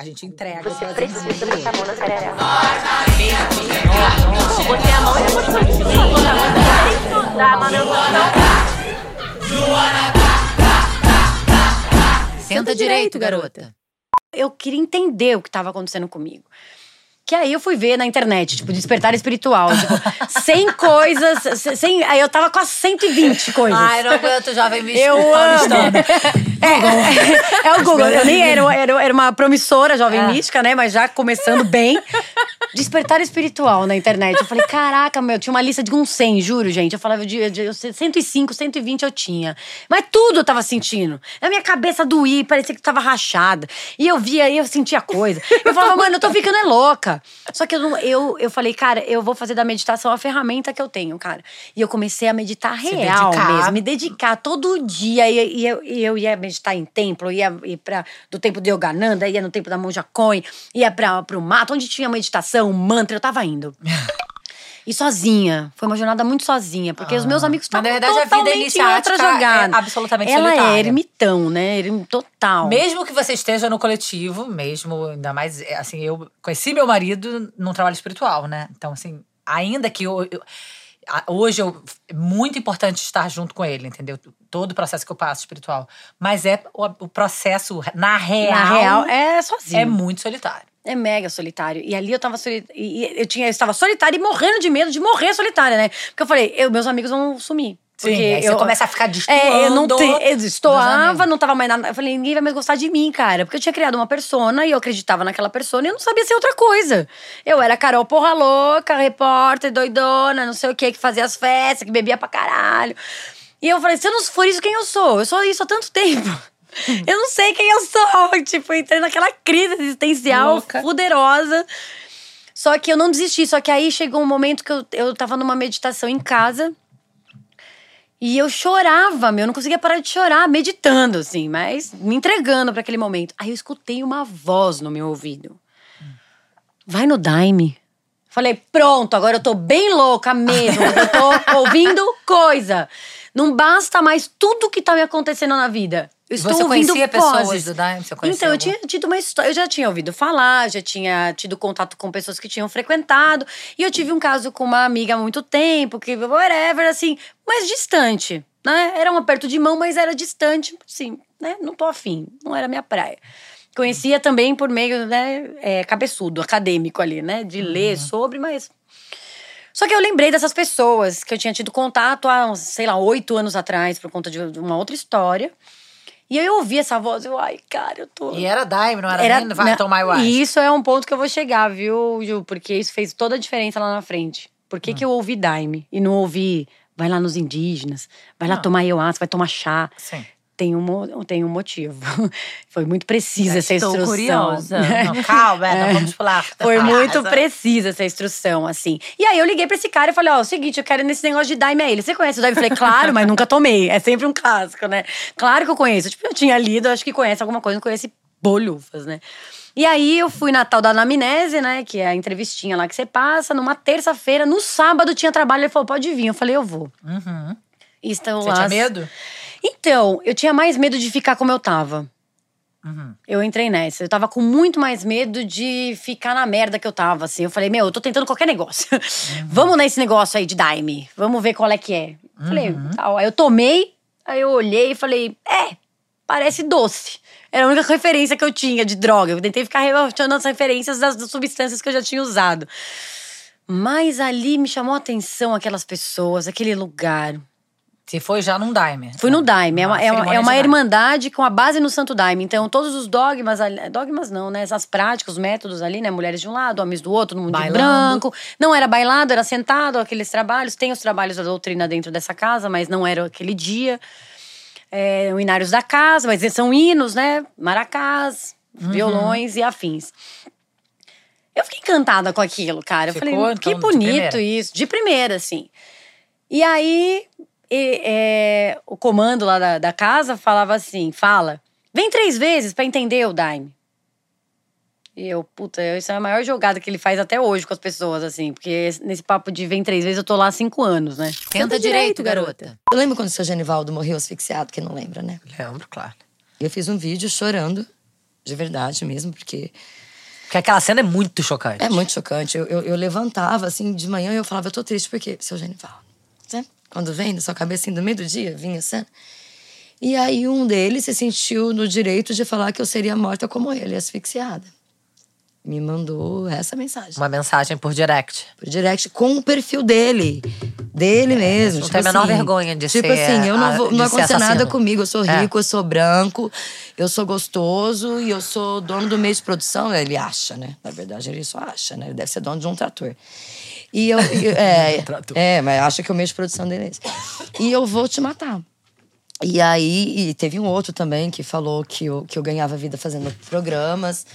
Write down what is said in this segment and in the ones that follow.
A gente entrega. Você precisa botar a mão na sarará. Botei a mão e depois continuei. Tá, mano, eu vou Senta direito, garota. Eu queria entender o que estava acontecendo comigo. Que aí eu fui ver na internet, tipo, despertar espiritual. Tipo, 100 coisas. 100, aí eu tava com as 120 coisas. Ai, não aguento, jovem místico Eu amo. paulistano. É, é o Google. Eu nem era, era, era uma promissora jovem mística, né? Mas já começando bem. Despertar espiritual na internet. Eu falei, caraca, meu, tinha uma lista de uns 100, juro, gente. Eu falava, de, de, 105, 120 eu tinha. Mas tudo eu tava sentindo. Na minha cabeça doía, parecia que tava rachada. E eu via, e eu sentia coisa. Eu falava, mano, eu tô ficando é louca. Só que eu, não- eu, eu falei, cara, eu vou fazer da meditação a ferramenta que eu tenho, cara. E eu comecei a meditar real mesmo, me dedicar todo dia. E, e eu, e eu ia meditar em templo, ia, ia pra, do templo de Yogananda, ia no templo da Monja Coin, ia pra, pro mato, onde tinha meditação, mantra, eu tava indo. E sozinha. Foi uma jornada muito sozinha, porque os meus amigos Mas, na estavam verdade, a vida totalmente em outra é jogada. absolutamente Ela solitária. é ermitão, né? Erm- Total. Mesmo que você esteja no coletivo, mesmo, ainda mais, é, assim, eu conheci meu marido num trabalho espiritual, né? Então, assim, ainda que eu, eu- hoje eu, é muito importante estar junto com ele, entendeu? Todo o processo que eu passo espiritual. Mas é o, o processo, na real, Na real, é sozinha. é muito solitário. É mega solitário. E ali eu tava. Eu, tinha, eu estava solitária e morrendo de medo de morrer solitária, né? Porque eu falei, eu, meus amigos vão sumir. Sim, Porque aí você eu, começa a ficar destoando É, eu não te, eu destoava, não tava mais nada. Eu falei, ninguém vai mais gostar de mim, cara. Porque eu tinha criado uma persona e eu acreditava naquela persona e eu não sabia ser outra coisa. Eu era Carol Porra Louca, repórter, doidona, não sei o que, que fazia as festas, que bebia pra caralho. E eu falei, se eu não for isso, quem eu sou? Eu sou isso há tanto tempo. Eu não sei quem eu sou. Tipo, entrei naquela crise existencial Louca. fuderosa. Só que eu não desisti. Só que aí chegou um momento que eu, eu tava numa meditação em casa. E eu chorava, meu. Eu não conseguia parar de chorar, meditando, assim, mas me entregando pra aquele momento. Aí eu escutei uma voz no meu ouvido. Vai no Daime. Falei, pronto, agora eu tô bem louca mesmo. eu tô ouvindo coisa. Não basta mais tudo que tá me acontecendo na vida. Eu estou Você ouvindo conhecia pessoas do Daime? Você conhecia Então, eu algum? tinha tido uma história. Eu já tinha ouvido falar, já tinha tido contato com pessoas que tinham frequentado. E eu tive um caso com uma amiga há muito tempo, que whatever, assim, mais distante. Né? Era um aperto de mão, mas era distante, assim, né? Não tô afim, não era minha praia. Conhecia também por meio, né, é, cabeçudo, acadêmico ali, né? De ler sobre, mas. Só que eu lembrei dessas pessoas que eu tinha tido contato há, sei lá, oito anos atrás, por conta de uma outra história. E aí eu ouvi essa voz, eu, ai, cara, eu tô. E era Daime, não era, nem Vai na- Tomar Wise. E isso é um ponto que eu vou chegar, viu, Ju? Porque isso fez toda a diferença lá na frente. Por Hum. que, que eu ouvi Daime e não ouvi vai lá nos indígenas, vai lá tomar ayahuasca, vai tomar chá? Sim. Tem um, tem um motivo. Foi muito precisa essa estou instrução. curiosa. Não, calma, é, vamos pular. Foi Ah, muito precisa essa instrução, assim. E aí eu liguei pra esse cara e falei: Ó, é o seguinte, eu quero ir nesse negócio de daime a ele. Você conhece o daime? Eu falei: Claro, mas nunca tomei. É sempre um clássico, né? Claro que eu conheço. Tipo, eu tinha lido, acho que conhece alguma coisa, não conhece bolhufas, né? E aí eu fui na tal da anamnese, né? Que é a entrevistinha lá que você passa, numa terça-feira. No sábado tinha trabalho, ele falou: Pode vir. Eu falei: Eu vou. Uhum. E estão Você lá. tinha medo? Então, eu tinha mais medo de ficar como eu tava. Uhum. Eu entrei nessa. Eu tava com muito mais medo de ficar na merda que eu tava, assim. Eu falei, meu, eu tô tentando qualquer negócio. Vamos nesse negócio aí de Daime. Vamos ver qual é que é. Falei, tal. Aí eu tomei, aí eu olhei e falei, é, parece doce. Era a única referência que eu tinha de droga. Eu tentei ficar rebaixando as referências das, das substâncias que eu já tinha usado. Mas ali me chamou a atenção aquelas pessoas, aquele lugar. Você foi já num Daime. Fui no Daime. É uma, é uma, é uma irmandade com a base no Santo Daime. Então, todos os dogmas, dogmas não, né? Essas práticas, os métodos ali, né? Mulheres de um lado, homens do outro, no mundo branco. Não era bailado, era sentado, aqueles trabalhos. Tem os trabalhos da doutrina dentro dessa casa, mas não era aquele dia. É, o Inários da Casa, mas são hinos, né? Maracás, Uhum. violões e afins. Eu fiquei encantada com aquilo, cara. Eu Ficou, falei, então, que bonito isso. De primeira, assim. E aí, e- é, o comando lá da, da casa falava assim: fala, vem três vezes pra entender o Daime. E eu, puta, isso é a maior jogada que ele faz até hoje com as pessoas, assim. Porque nesse papo de vem três vezes, eu tô lá há cinco anos, né? Tenta direito, garota. Eu lembro quando o seu Genivaldo morreu asfixiado, que não lembra, né? Lembro, claro. Eu fiz um vídeo chorando de verdade mesmo, porque Porque aquela cena é muito chocante. é muito chocante. Eu, eu, eu levantava, assim, de manhã e eu falava, eu tô triste, porque seu Genival, né? Quando vem na sua cabeça, assim, no meio do dia, vinha a cena. E aí um deles se sentiu no direito de falar que eu seria morta como ele, asfixiada. Me mandou essa mensagem. Uma mensagem por direct. Por direct com o perfil dele. Dele mesmo. não tipo tem a menor assim, vergonha de tipo ser assim, eu não, vou, de não ser acontece nada comigo. Eu sou É. rico, eu sou branco, eu sou gostoso e eu sou dono do meio de produção. Ele acha, né? Na verdade, ele só acha, né? Ele deve ser dono de um trator. E eu. eu- é, é, mas acha que o meio de produção dele é. E eu vou te matar. E aí, e teve um outro também que falou que eu, que eu ganhava vida fazendo programas.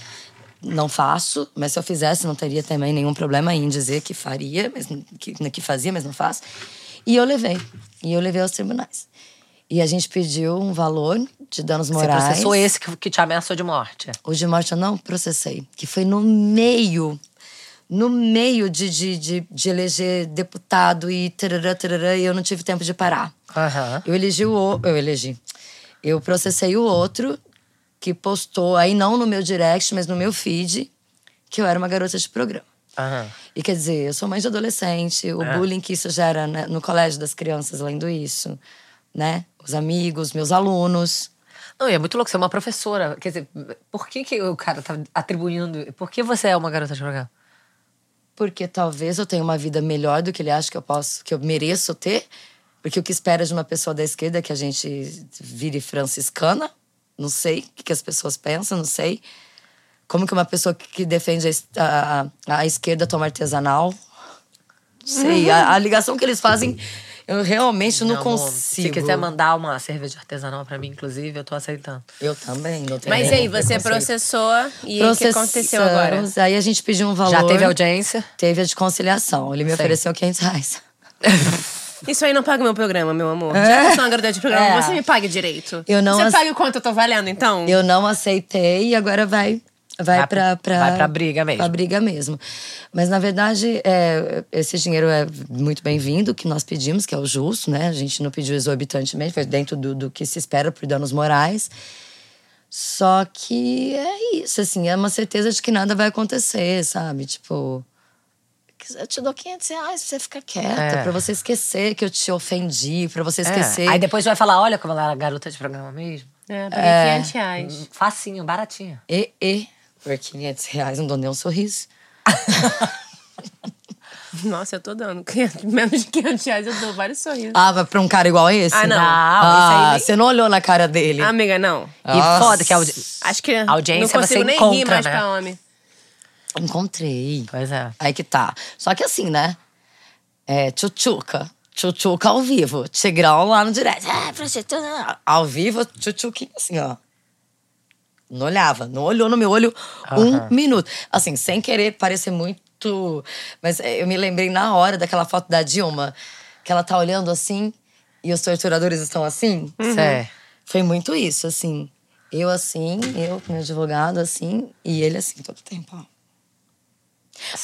Não faço, mas se eu fizesse, não teria também nenhum problema em dizer que faria, mas que, que fazia, mas não faço. E eu levei. E eu levei aos tribunais. E a gente pediu um valor de danos Você morais. processou esse que, que te ameaçou de morte. O de morte eu não processei. Que foi no meio. No meio de, de, de, de eleger deputado e tarará, tarará, e eu não tive tempo de parar. Aham. Eu elegi o eu elegi. Eu processei o outro que postou aí não no meu direct, mas no meu feed, que eu era uma garota de programa. Aham. E quer dizer, eu sou mãe de adolescente, o bullying que isso gera né, no colégio das crianças, além do isso, né? Os amigos, meus alunos. Não, e é muito louco, você é uma professora. Quer dizer, por que, que o cara tá atribuindo. Por que você é uma garota de programa? Porque talvez eu tenha uma vida melhor do que ele acha que eu posso, que eu mereço ter. Porque o que espera de uma pessoa da esquerda é que a gente vire franciscana. Não sei o que as pessoas pensam, não sei. Como que uma pessoa que defende a, a, a- esquerda toma artesanal? Não sei. A, a ligação que eles fazem, eu realmente não amor, consigo. Se quiser mandar uma cerveja artesanal pra mim, inclusive, eu tô aceitando. Eu também, não tenho Mas aí, você processou e o que aconteceu agora? Processamos, Aí a gente pediu um valor. Já teve audiência? Teve a de conciliação. Ele me Sim. ofereceu 500 reais. Isso aí não paga o meu programa, meu amor. Já que eu sou uma garota de programa, É. você me pague direito. Eu não Você ace- paga o quanto eu tô valendo, então? Eu não aceitei e agora vai. Vai, Vai vai pra briga mesmo. Pra briga mesmo. Mas, na verdade, é, esse dinheiro é muito bem-vindo, que nós pedimos, que é o justo, né? A gente não pediu exorbitantemente, foi dentro do, do que se espera por danos morais. Só que é isso, assim, é uma certeza de que nada vai acontecer, sabe? Tipo. Eu te dou 500 reais pra você ficar quieta, É. pra você esquecer que eu te ofendi, pra você esquecer. É. Aí depois vai falar: olha como ela era garota de programa mesmo. É, paguei 500 reais. Facinho, baratinho. E, e, por 500 reais não dou nem um sorriso. Nossa, eu tô dando. 500 Menos de 500 reais eu dou vários sorrisos. Ah, mas pra um cara igual esse? Ah, não. Ah, aí nem- você não olhou na cara dele. Amiga, não. E Nossa. foda que a audi... Acho que Audiência não consigo você nem encontra, rir mais né? pra homem. Encontrei. Pois é. Aí que tá. Só que assim, né? É, tchutchuca. Tchutchuca ao vivo. Tigrão lá no direct. É, prostituta. Ao vivo, tchutchuquinha assim, ó. Não olhava. Não olhou no meu olho Aham. um minuto. Assim, sem querer parecer muito... Mas é, eu me lembrei na hora daquela foto da Dilma. Que ela tá olhando assim e os torturadores estão assim. Sé. Foi muito isso, assim. Eu assim, eu com meu advogado assim, e ele assim todo o tempo, ó.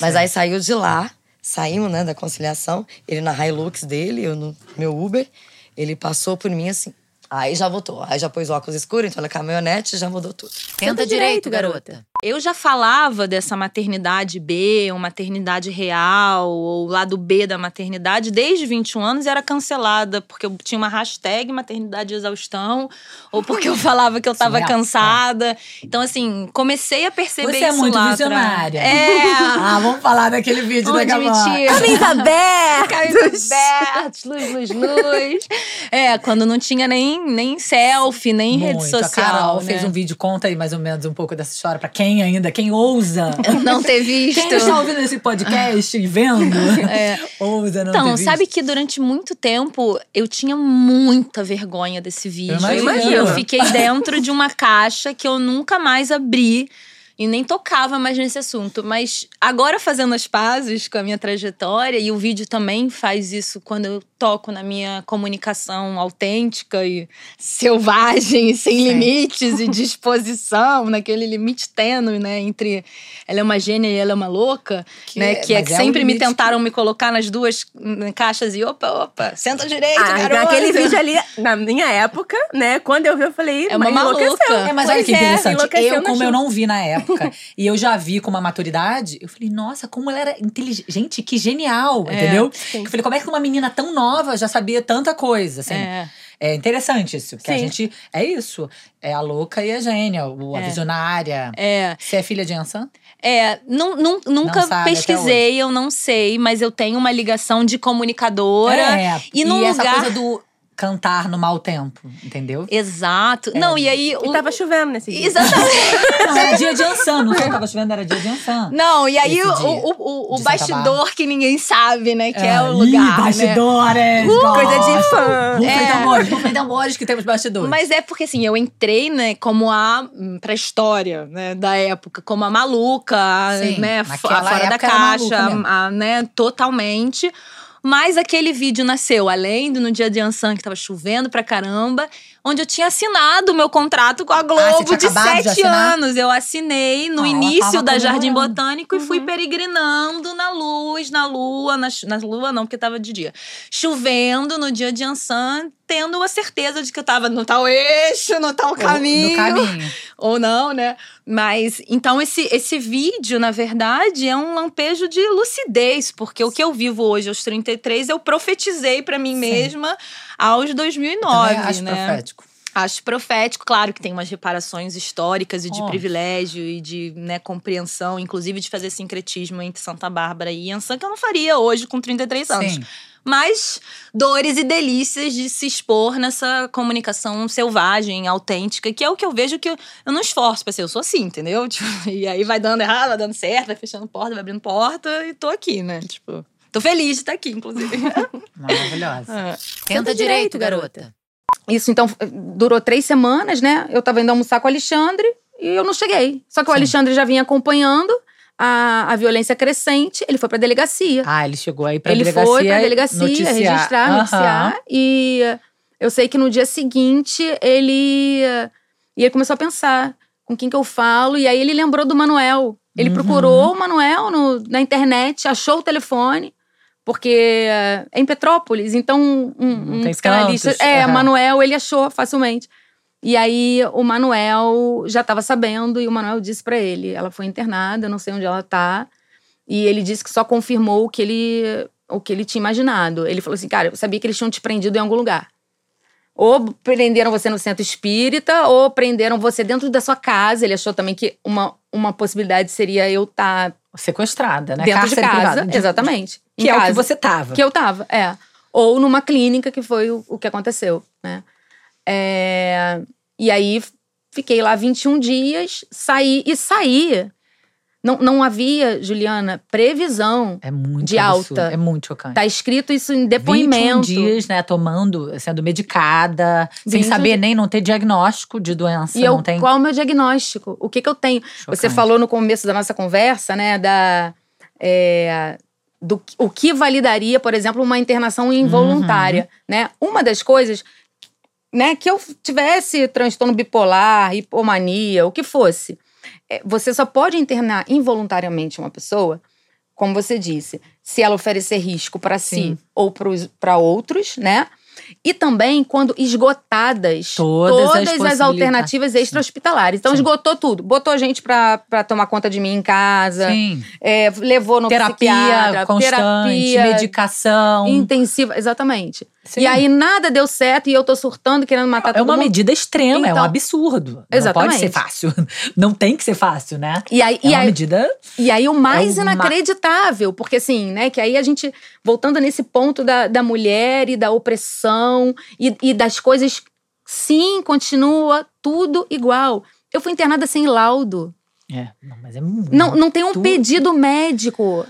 Mas aí saiu de lá, saímos, né, da conciliação, ele na Hilux dele, eu no meu Uber, ele passou por mim assim. Aí já voltou, aí já pôs o óculos escuro, então na caminhonete já mudou tudo. Tenta direito, garota. Eu já falava dessa maternidade B, ou maternidade real, ou lado B da maternidade, desde 21 anos e era cancelada, porque eu tinha uma hashtag maternidade exaustão, ou porque eu falava que eu tava Surreal. cansada. Então, assim, comecei a perceber Você é muito lá visionária. atrás. É. Ah, vamos falar daquele vídeo da admitir. Camisa aberta! Camisa aberta, luz, luz, luz. É, quando não tinha nem, nem selfie, nem rede Muito. social. A Carol né? fez um vídeo, conta aí mais ou menos um pouco dessa história, pra quem ainda, quem ousa. Não ter visto. Quem está ouvindo esse podcast e vendo, ousa não Então, ter visto. sabe que durante muito tempo eu tinha muita vergonha desse vídeo. Eu imagino. Eu fiquei dentro de uma caixa que eu nunca mais abri. E nem tocava mais nesse assunto. Mas agora fazendo as pazes com a minha trajetória, e o vídeo também faz isso quando eu toco na minha comunicação autêntica e selvagem, e sem Sim. limites e disposição, naquele limite tênue, né? Entre ela é uma gênia e ela é uma louca, Que né? é- Que é que é sempre me tentaram me colocar nas duas caixas e opa, opa, senta direito, Ah, garota. naquele vídeo ali, na minha época, né? Quando eu vi, eu falei, É uma maluca. É, mas Pois olha que é, interessante. eu, como eu não vi na época, e eu já vi com uma maturidade, eu falei, nossa, como ela era inteligente. Gente, que genial, É, entendeu? sim. Eu falei, como é que uma menina tão nova já sabia tanta coisa, assim. É. É interessante isso, porque a Sim. gente. É isso. É a louca e a gênia, a É. visionária. É, Você é filha de Ansan? é, não, não- nunca Não pesquisei, eu não sei, mas eu tenho uma ligação de comunicadora. É. E num essa lugar- coisa do cantar no mau tempo, entendeu? Exato. Não, e aí. E o- tava chovendo nesse dia. Exatamente. Não, era dia de Ansan, não foi tava chovendo, era dia de Ansan. Não, e aí o, o, o, o bastidor que ninguém sabe, né? Que é, o Ih, lugar. né? bastidores! Coisa de fã. Rufem É. tambores, rufem tambores que temos bastidores. Mas é porque assim, eu entrei, né, como a hum, pra história, né, da época, como a maluca, a, Sim, né, fo- fora da caixa, a- né, totalmente. Mas aquele vídeo nasceu além do no dia de Ansan que tava chovendo pra caramba, onde eu tinha assinado o meu contrato com a Globo Ah, de de sete assinar? anos. Eu assinei no Ah, início da Jardim. Botânico e fui Uhum. peregrinando na luz, na lua, na, na lua não, porque tava de dia. Chovendo no dia de Ansan, tendo a certeza de que eu tava no tal eixo, no tal caminho. No caminho. Ou não, né? Mas, então, esse, esse vídeo, na verdade, é um lampejo de lucidez, porque o que eu vivo hoje aos 33, eu profetizei pra mim Sim. mesma aos 2009, Também acho né? profético. Acho profético, claro que tem umas reparações históricas e de Óbvio. privilégio e de né, compreensão, inclusive de fazer sincretismo entre Santa Bárbara e Ansan, que eu não faria hoje com 33 anos. Sim. Mas dores e delícias de se expor nessa comunicação selvagem, autêntica, que é o que eu vejo que eu, eu não esforço pra ser, eu sou assim, entendeu? Tipo, e aí vai dando errado, vai dando certo, vai fechando porta, vai abrindo porta e tô aqui, né? Tipo, tô feliz de estar aqui, inclusive. Maravilhosa. Ah. Tenta direito, garota. Isso, então, durou três semanas, né? Eu tava indo almoçar com o Alexandre e eu não cheguei. Só que o Sim. Alexandre já vinha acompanhando a, a violência crescente, ele foi pra delegacia. Ah, ele chegou aí pra ele delegacia. foi pra delegacia noticiar. registrar, Aham. noticiar. E eu sei que no dia seguinte ele. E ele começou a pensar com quem que eu falo. E aí ele lembrou do Manuel. Ele Uhum. procurou o Manuel no- na internet, achou o telefone. Porque é em Petrópolis, então um, um psicanalista. cantos, É, aham. Manuel, ele achou facilmente. E aí o Manuel já estava sabendo e o Manuel disse pra ele, ela foi internada, não sei onde ela tá. E ele disse que só confirmou o que ele o que ele tinha imaginado. Ele falou assim: "Cara, eu sabia que eles tinham te prendido em algum lugar. Ou prenderam você no centro espírita, ou prenderam você dentro da sua casa. Ele achou também que uma, uma possibilidade seria eu estar Sequestrada, né? dentro de Cárcere casa. privado. Exatamente. Que é o que casa. você tava. Que eu tava, é. Ou numa clínica, que foi o, o que aconteceu, né? É, e aí, fiquei lá 21 dias, saí. E saí. Não, não havia, Juliana, previsão. É muito De absurdo, alta. É muito chocante. Tá escrito isso em 21 depoimento. dias, né, tomando, sendo medicada, sem 21 saber nem não ter diagnóstico de doença, E eu, tem. qual é o meu diagnóstico? O que, que eu tenho? Você Chocante. falou no começo da nossa conversa, né, da. é, do o que validaria, por exemplo, uma internação involuntária, Uhum. né? Uma das coisas, né, que eu tivesse transtorno bipolar, hipomania, o que fosse, é, você só pode internar involuntariamente uma pessoa, como você disse, se ela oferecer risco para si ou para outros, né? E também quando esgotadas Todas as as, possibilidades. alternativas extra-hospitalares. Então, Sim. esgotou tudo. Botou gente pra, pra tomar conta de mim em casa, Sim. é, levou no Terapia psiquiatra, constante, terapia medicação. intensiva. Exatamente. Sim. E aí nada deu certo e eu tô surtando, querendo matar é todo uma mundo. medida extrema, é um Então- absurdo. Não Exatamente. pode ser fácil. Não tem que ser fácil, né? E aí, É e uma aí, medida. E aí o mais É uma- inacreditável, porque assim, né, que aí a gente, voltando nesse ponto da, da mulher e da opressão e, e das coisas, sim, continua tudo igual. Eu fui internada sem laudo. É, não, mas é muito. Não, não tem um pedido médico.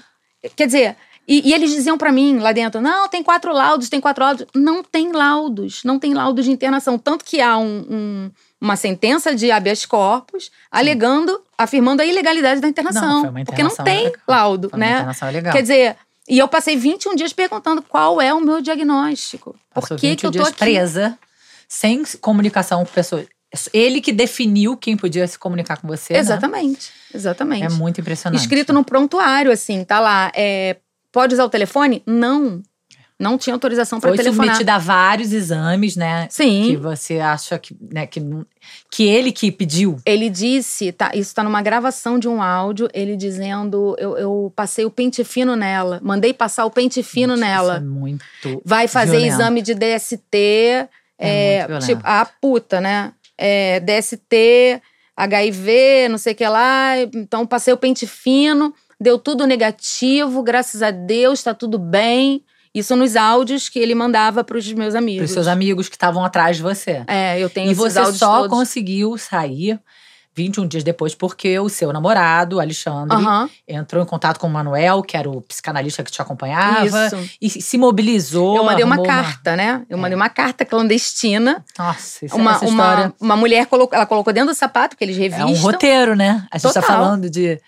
Quer dizer, e, e eles diziam pra mim lá dentro: não, tem quatro laudos, tem quatro laudos. Não tem laudos, não tem laudos de internação. Tanto que há um, um, uma sentença de habeas corpus, alegando, afirmando a ilegalidade da internação. Não, porque não tem legal. laudo, Foi né? internação legal. Quer dizer, e eu passei 21 dias perguntando qual é o meu diagnóstico. Por que, 20 que eu tô dias aqui? presa, sem comunicação com pessoas. Ele que definiu quem podia se comunicar com você. né? Exatamente, exatamente. É muito impressionante. Escrito no prontuário, assim, tá lá. é, pode usar o telefone? Não. Não tinha autorização para Foi telefonar. submetido a vários exames, né? Que Sim. você acha que, né, que, que ele que pediu. Ele disse, tá, isso tá numa gravação de um áudio, ele dizendo: eu, eu passei o pente fino nela, mandei passar o pente fino Gente, nela. Isso é muito. Vai fazer violento. exame de DST, É é, tipo, a puta, né? É, DST, HIV, não sei o que lá. Então, passei o pente fino, deu tudo negativo, graças a Deus, tá tudo bem. Isso nos áudios que ele mandava pros meus amigos. Para os seus amigos que estavam atrás de você. É, eu tenho E você só todos. conseguiu sair 21 dias depois porque o seu namorado, Alexandre, entrou em contato com o Manuel, que era o psicanalista que te acompanhava, isso. e se mobilizou. Eu mandei uma carta, né? Eu mandei uma carta clandestina. Nossa, isso, Uma, essa uma, história uma mulher colocou, ela colocou dentro do sapato, que eles é revistam. um roteiro, né? A gente tá Total. falando de.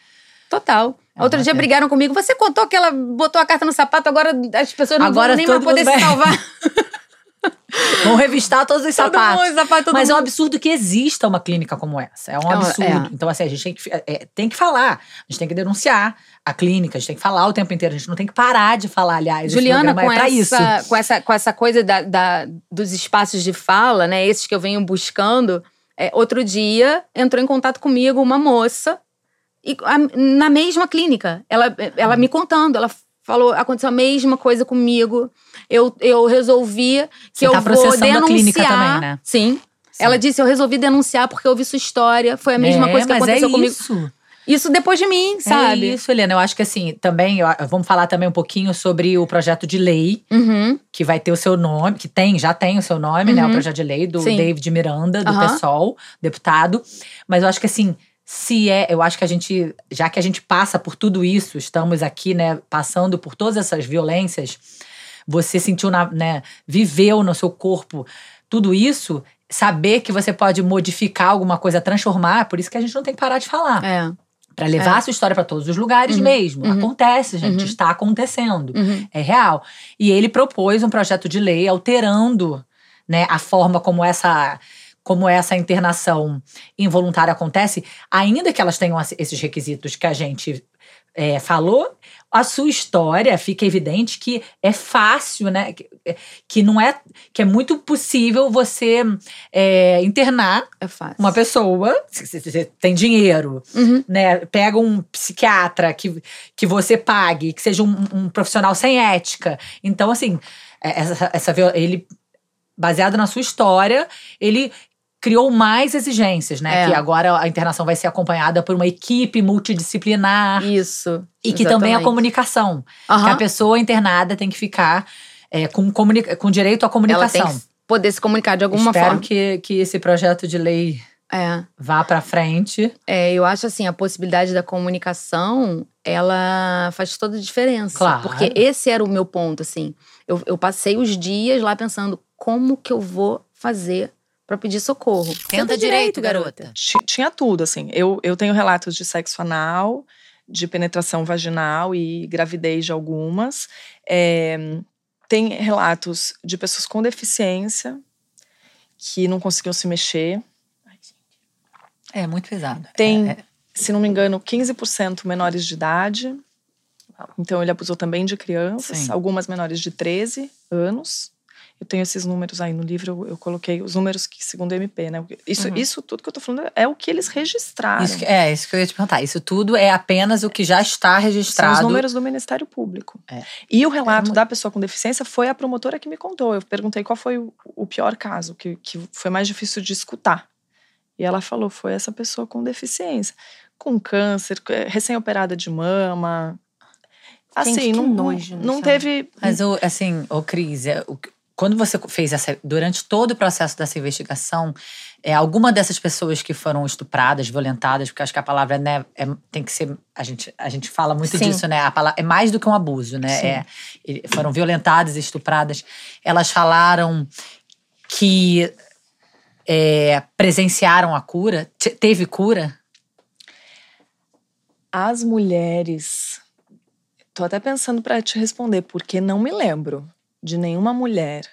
Total. É Outro dia brigaram comigo. Você contou que ela botou a carta no sapato, agora as pessoas não Agora vão nem mais poder mundo se salvar. Vão revistar todos os Todo sapatos. mundo, sapato, Mas é um mundo. absurdo que exista uma clínica como essa. É um É absurdo. é. Então, assim, a gente tem que, é, tem que falar. A gente tem que denunciar a clínica, a gente tem que falar o tempo inteiro. A gente não tem que parar de falar, aliás. Juliana, programa com é pra isso. essa, com, essa, com essa coisa da, da- dos espaços de fala, né? Esses que eu venho buscando. é, outro dia entrou em contato comigo uma moça e, a- na mesma clínica. Ela, ela me contando, ela falou: aconteceu a mesma coisa comigo. Eu, eu resolvi que Você eu tá vou denunciar. clínica também, né? Sim. Ela disse: eu resolvi denunciar porque eu ouvi sua história. Foi a mesma É, coisa que mas aconteceu é comigo. Isso. Isso depois de mim, sabe? É isso, Helena. Eu acho que assim, também, eu- vamos falar também um pouquinho sobre o projeto de lei, Uhum. que vai ter o seu nome, que tem, já tem o seu nome, né? O Uhum. projeto de lei do Sim. David Miranda, do Aham. PSOL, deputado. Mas eu acho que assim, se é, eu acho que a gente, já que a gente passa por tudo isso, estamos aqui, né, passando por todas essas violências, você sentiu, na, né, viveu no seu corpo tudo isso, saber que você pode modificar alguma coisa, transformar, por isso que a gente não tem que parar de falar. É. Pra levar a sua história pra todos os lugares Uhum, mesmo. uhum. Acontece, gente. Uhum. Está acontecendo. Uhum. É real. E ele propôs um projeto de lei alterando né, a forma como essa, como essa internação involuntária acontece, ainda que elas tenham esse- esses requisitos que a gente é, falou, a sua história fica evidente que é fácil, né? Que, que não é. que é muito possível você é, internar É uma pessoa, se tem dinheiro, Uhum. né? Pega um psiquiatra que, que você pague, que seja um, um profissional sem ética. Então, assim, é- essa, essa, ele, baseado na sua história, ele criou mais exigências, né? É. Que agora a internação vai ser acompanhada por uma equipe multidisciplinar Isso. e que também a exatamente. comunicação. Que a pessoa internada tem que ficar é, com, com direito à Ela comunicação. tem que poder se comunicar de alguma Espero forma. que, que esse projeto de lei É. vá pra frente. É, eu acho assim, a possibilidade da comunicação, ela faz toda a diferença. Claro. Porque esse era o meu ponto, assim. Eu, eu passei os dias lá pensando, como que eu vou fazer pra pedir socorro? Tenta direito, garota. Ti- Tinha tudo, assim. Eu, eu tenho relatos de sexo anal, de penetração vaginal e gravidez de algumas. É, tem relatos de pessoas com deficiência que não conseguiam se mexer. É muito pesado. Tem, É, é. se não me engano, 15% menores de idade. Então ele abusou também de crianças, Sim. algumas menores de 13 anos. Eu tenho esses números aí no livro, eu, eu coloquei os números que, segundo o MP, né? Isso, Uhum. isso tudo que eu tô falando é o que eles registraram. Isso que- é, isso que eu ia te perguntar. Isso tudo é apenas o que já está São registrado. os números do Ministério Público. É. E o relato É mu- da pessoa com deficiência foi a promotora que me contou. Eu perguntei qual foi o, o pior caso, que, que foi mais difícil de escutar. E ela falou: foi essa pessoa com deficiência, com câncer, é, recém-operada de mama. Assim, Gente, não, nojo, não Michel. teve. Mas, assim, ô Cris, é, quando você fez essa. Durante todo o processo dessa investigação, é, alguma dessas pessoas que foram estupradas, violentadas, porque acho que a palavra né, é- tem que ser. A gente, a gente fala muito Sim. disso, né? A palavra, é mais do que um abuso, né? É, e- foram violentadas, estupradas. Elas falaram que é, presenciaram a cura? Te- teve cura? As mulheres. Tô até pensando para te responder, porque não me lembro de nenhuma mulher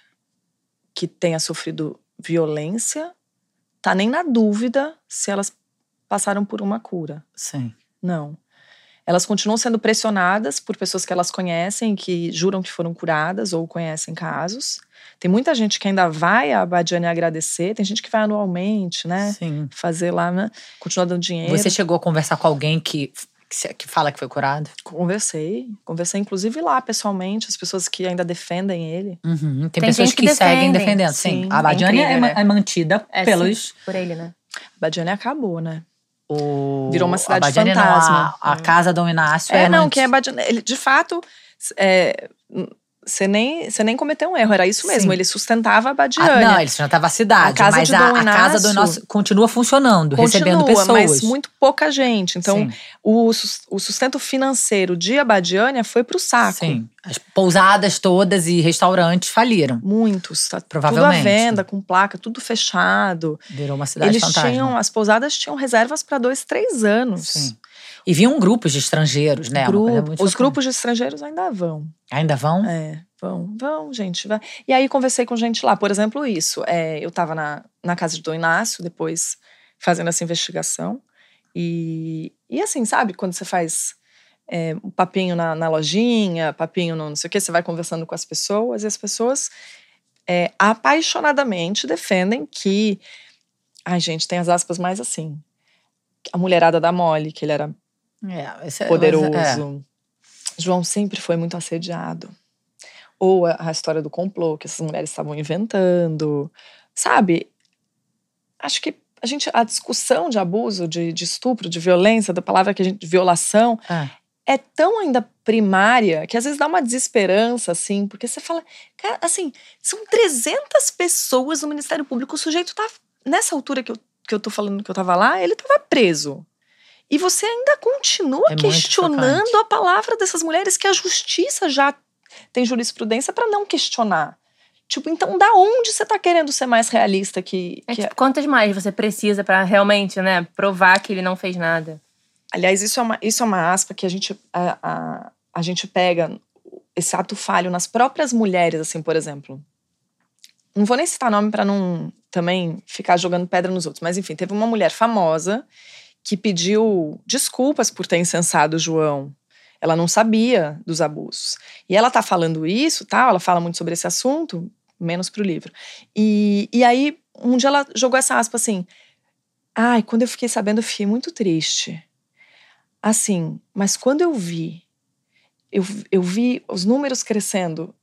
que tenha sofrido violência, tá nem na dúvida se elas passaram por uma cura. Sim. Não. Elas continuam sendo pressionadas por pessoas que elas conhecem, que juram que foram curadas ou conhecem casos. Tem muita gente que ainda vai à Abadiane agradecer, tem gente que vai anualmente, né? Sim. Fazer lá, né? Continuar dando dinheiro. Você chegou a conversar com alguém que, que, se- que fala que foi curado? Conversei, conversei inclusive lá pessoalmente, as pessoas que ainda defendem ele. Uhum. Tem, Tem pessoas que, que seguem defendem. defendendo. Sim. Sim. A Badiane É é, incrível, ma- né? é mantida É, pelos. sim, por ele, né? Abadiane acabou, né? O, Virou uma cidade a Badiane não, fantasma. a, a casa Dom Inácio É, é, não, manti- que é Abadiane. Ele, de fato, é, você nem, você nem cometeu um erro, era isso mesmo. Sim. Ele sustentava a Ah, Badiane. não, ele sustentava a cidade. A casa mas a, Dom a casa do Inácio Inácio continua funcionando, recebendo Continua, pessoas. mas muito pouca gente. Então, o, o sustento financeiro de Abadiânia foi pro saco. Sim. As pousadas todas e restaurantes faliram. Muitos, tá tudo à Provavelmente. venda, com placa, tudo fechado. Virou uma cidade Eles fantasma. tinham, as pousadas tinham reservas para dois, três anos. Sim. E vinham grupos de estrangeiros, né? Grupo- os grupos de estrangeiros ainda vão. Ainda vão? É, vão, vão, gente. Vai. E aí conversei com gente lá. Por exemplo, isso. é, eu estava na, na casa de Dom Inácio, depois fazendo essa investigação. E, e assim, sabe, quando você faz é, um papinho na, na lojinha, papinho no não sei o quê, você vai conversando com as pessoas, e as pessoas é, apaixonadamente defendem que. Ai, gente, tem as aspas mais assim. A mulherada da Mole, que ele era É, esse é- poderoso. é. João sempre foi muito assediado. Ou a, a história do complô que essas mulheres estavam inventando. Sabe? Acho que a gente a discussão de abuso, de, de estupro, de violência, da palavra que a gente de violação É. é tão ainda primária que às vezes dá uma desesperança assim, porque você fala, cara, assim, são 300 pessoas no Ministério Público, o sujeito tá nessa altura que eu, que eu tô falando que eu tava lá, ele tava preso. E você ainda continua É questionando a palavra dessas mulheres que a justiça já tem jurisprudência para não questionar. Tipo, então da onde você tá querendo ser mais realista que, É que tipo, quantas mais você precisa pra realmente, né, provar que ele não fez nada? Aliás, isso é uma, isso é uma aspa que a gente, a, a, a gente pega esse ato falho nas próprias mulheres, assim, por exemplo. Não vou nem citar nome para não também ficar jogando pedra nos outros, mas enfim, teve uma mulher famosa que pediu desculpas por ter incensado João. Ela não sabia dos abusos. E ela tá falando isso, tal, ela fala muito sobre esse assunto, menos pro livro. E, e aí, um dia ela jogou essa aspa assim: Ai, quando eu fiquei sabendo, eu fiquei muito triste. Assim, mas quando eu vi, eu, eu vi os números crescendo.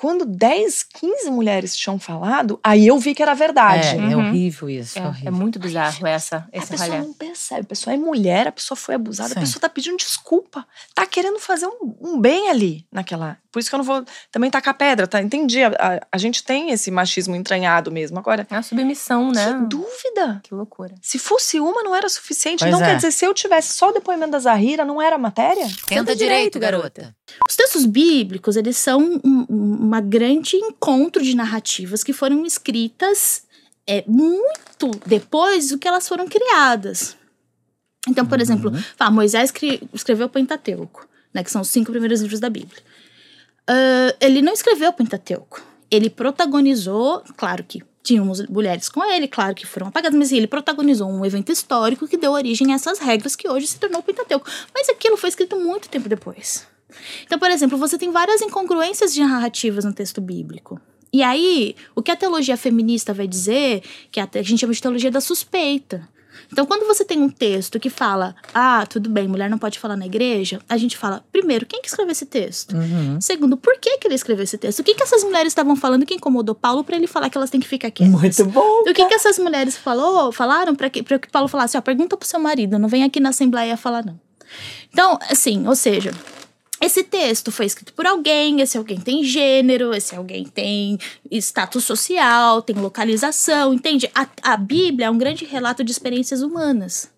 Quando 10, 15 mulheres tinham falado, aí eu vi que era verdade. É, é Uhum. horrível isso. É, É, é horrível. muito bizarro essa, A esse pessoa rolê. não percebe, a pessoa é mulher, a pessoa foi abusada, Sim. a pessoa tá pedindo desculpa, tá querendo fazer um, um bem ali naquela. Por isso que eu não vou também tacar pedra, tá? Entendi. A, a- a gente tem esse machismo entranhado mesmo. Agora, É uma submissão, né? que dúvida! Que loucura. Se fosse uma, não era suficiente. Pois não é. quer dizer, se eu tivesse só o depoimento da Zahira, não era matéria? Tenta direito, garota. Os textos bíblicos, eles são um, um- uma grande encontro de narrativas que foram escritas é, muito depois do que elas foram criadas. Então, por exemplo, ah, Moisés escre- escreveu o Pentateuco, né, que são os cinco primeiros livros da Bíblia. Ah, ele não escreveu o Pentateuco. Ele protagonizou, claro que tinham mus- mulheres com ele, claro que foram apagadas, mas ele protagonizou um evento histórico que deu origem a essas regras que hoje se tornou o Pentateuco. Mas aquilo foi escrito muito tempo depois. Então, por exemplo, você tem várias incongruências de narrativas no texto bíblico. E aí, o que a teologia feminista vai dizer, que a gente chama de teologia da suspeita. Então, quando você tem um texto que fala, ah, tudo bem, mulher não pode falar na igreja, a gente fala, primeiro, quem que escreveu esse texto? Uhum. Segundo, por que, que ele escreveu esse texto? O que, que essas mulheres estavam falando que incomodou Paulo para ele falar que elas têm que ficar quietas? Muito bom. O que, que essas mulheres falou, falaram para que, pra que Paulo falasse, ó, pergunta pro seu marido, não vem aqui na assembleia falar não. Então, assim, ou seja, esse texto foi escrito por alguém, esse alguém tem gênero, esse alguém tem status social, tem localização, entende? A, a Bíblia é um grande relato de experiências humanas.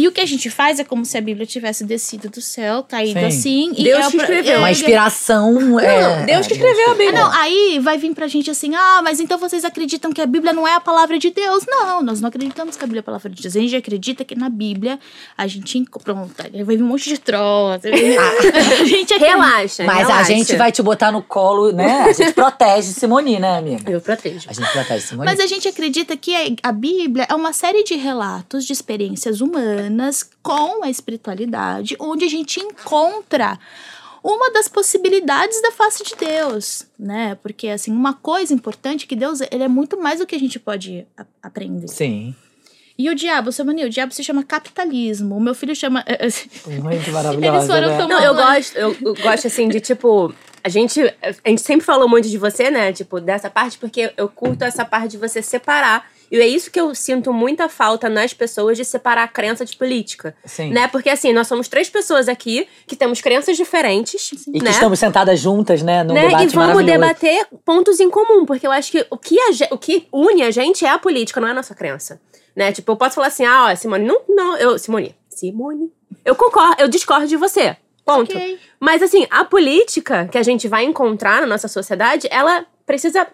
E o que a gente faz é como se a Bíblia tivesse descido do céu, caído Sim. assim. e Deus é que escreveu. é- Uma inspiração. é, Deus que escreveu a Ah, Bíblia. não, aí vai vir pra gente assim, ah, mas então vocês acreditam que a Bíblia não é a palavra de Deus? Não, nós não acreditamos que a Bíblia é a palavra de Deus. A gente acredita que na Bíblia a gente. Pronto, aí vai vir um monte de troço. a gente acredita. Relaxa. Mas relaxa. a gente vai te botar no colo, né? A gente protege Simone, né, amiga? Eu protejo. A gente protege Simone. Mas a gente acredita que a Bíblia é uma série de relatos de experiências humanas com a espiritualidade, onde a gente encontra uma das possibilidades da face de Deus, né? Porque assim, uma coisa importante é que Deus, ele é muito mais do que a gente pode a- aprender. Sim. E o diabo, seu mania, o diabo se chama capitalismo. O meu filho chama Muito maravilhosa. Eles foram né? Não, eu gosto, eu, eu gosto assim de tipo. A gente, a gente sempre falou muito de você, né? Tipo, dessa parte, porque eu curto essa parte de você separar. E é isso que eu sinto muita falta nas pessoas de separar a crença de política. Sim. Né? Porque assim, nós somos três pessoas aqui que temos crenças diferentes. E que né? estamos sentadas juntas, né? Num né? debate E vamos debater pontos em comum, porque eu acho que o que, a o que une a gente é a política, não é a nossa crença. Né? Tipo, eu posso falar assim, ah, ó, Simone, não, não, eu, Simone, Simone, eu concordo, eu discordo de você. Ponto. Ok. Mas assim, a política que a gente vai encontrar na nossa sociedade, ela precisa,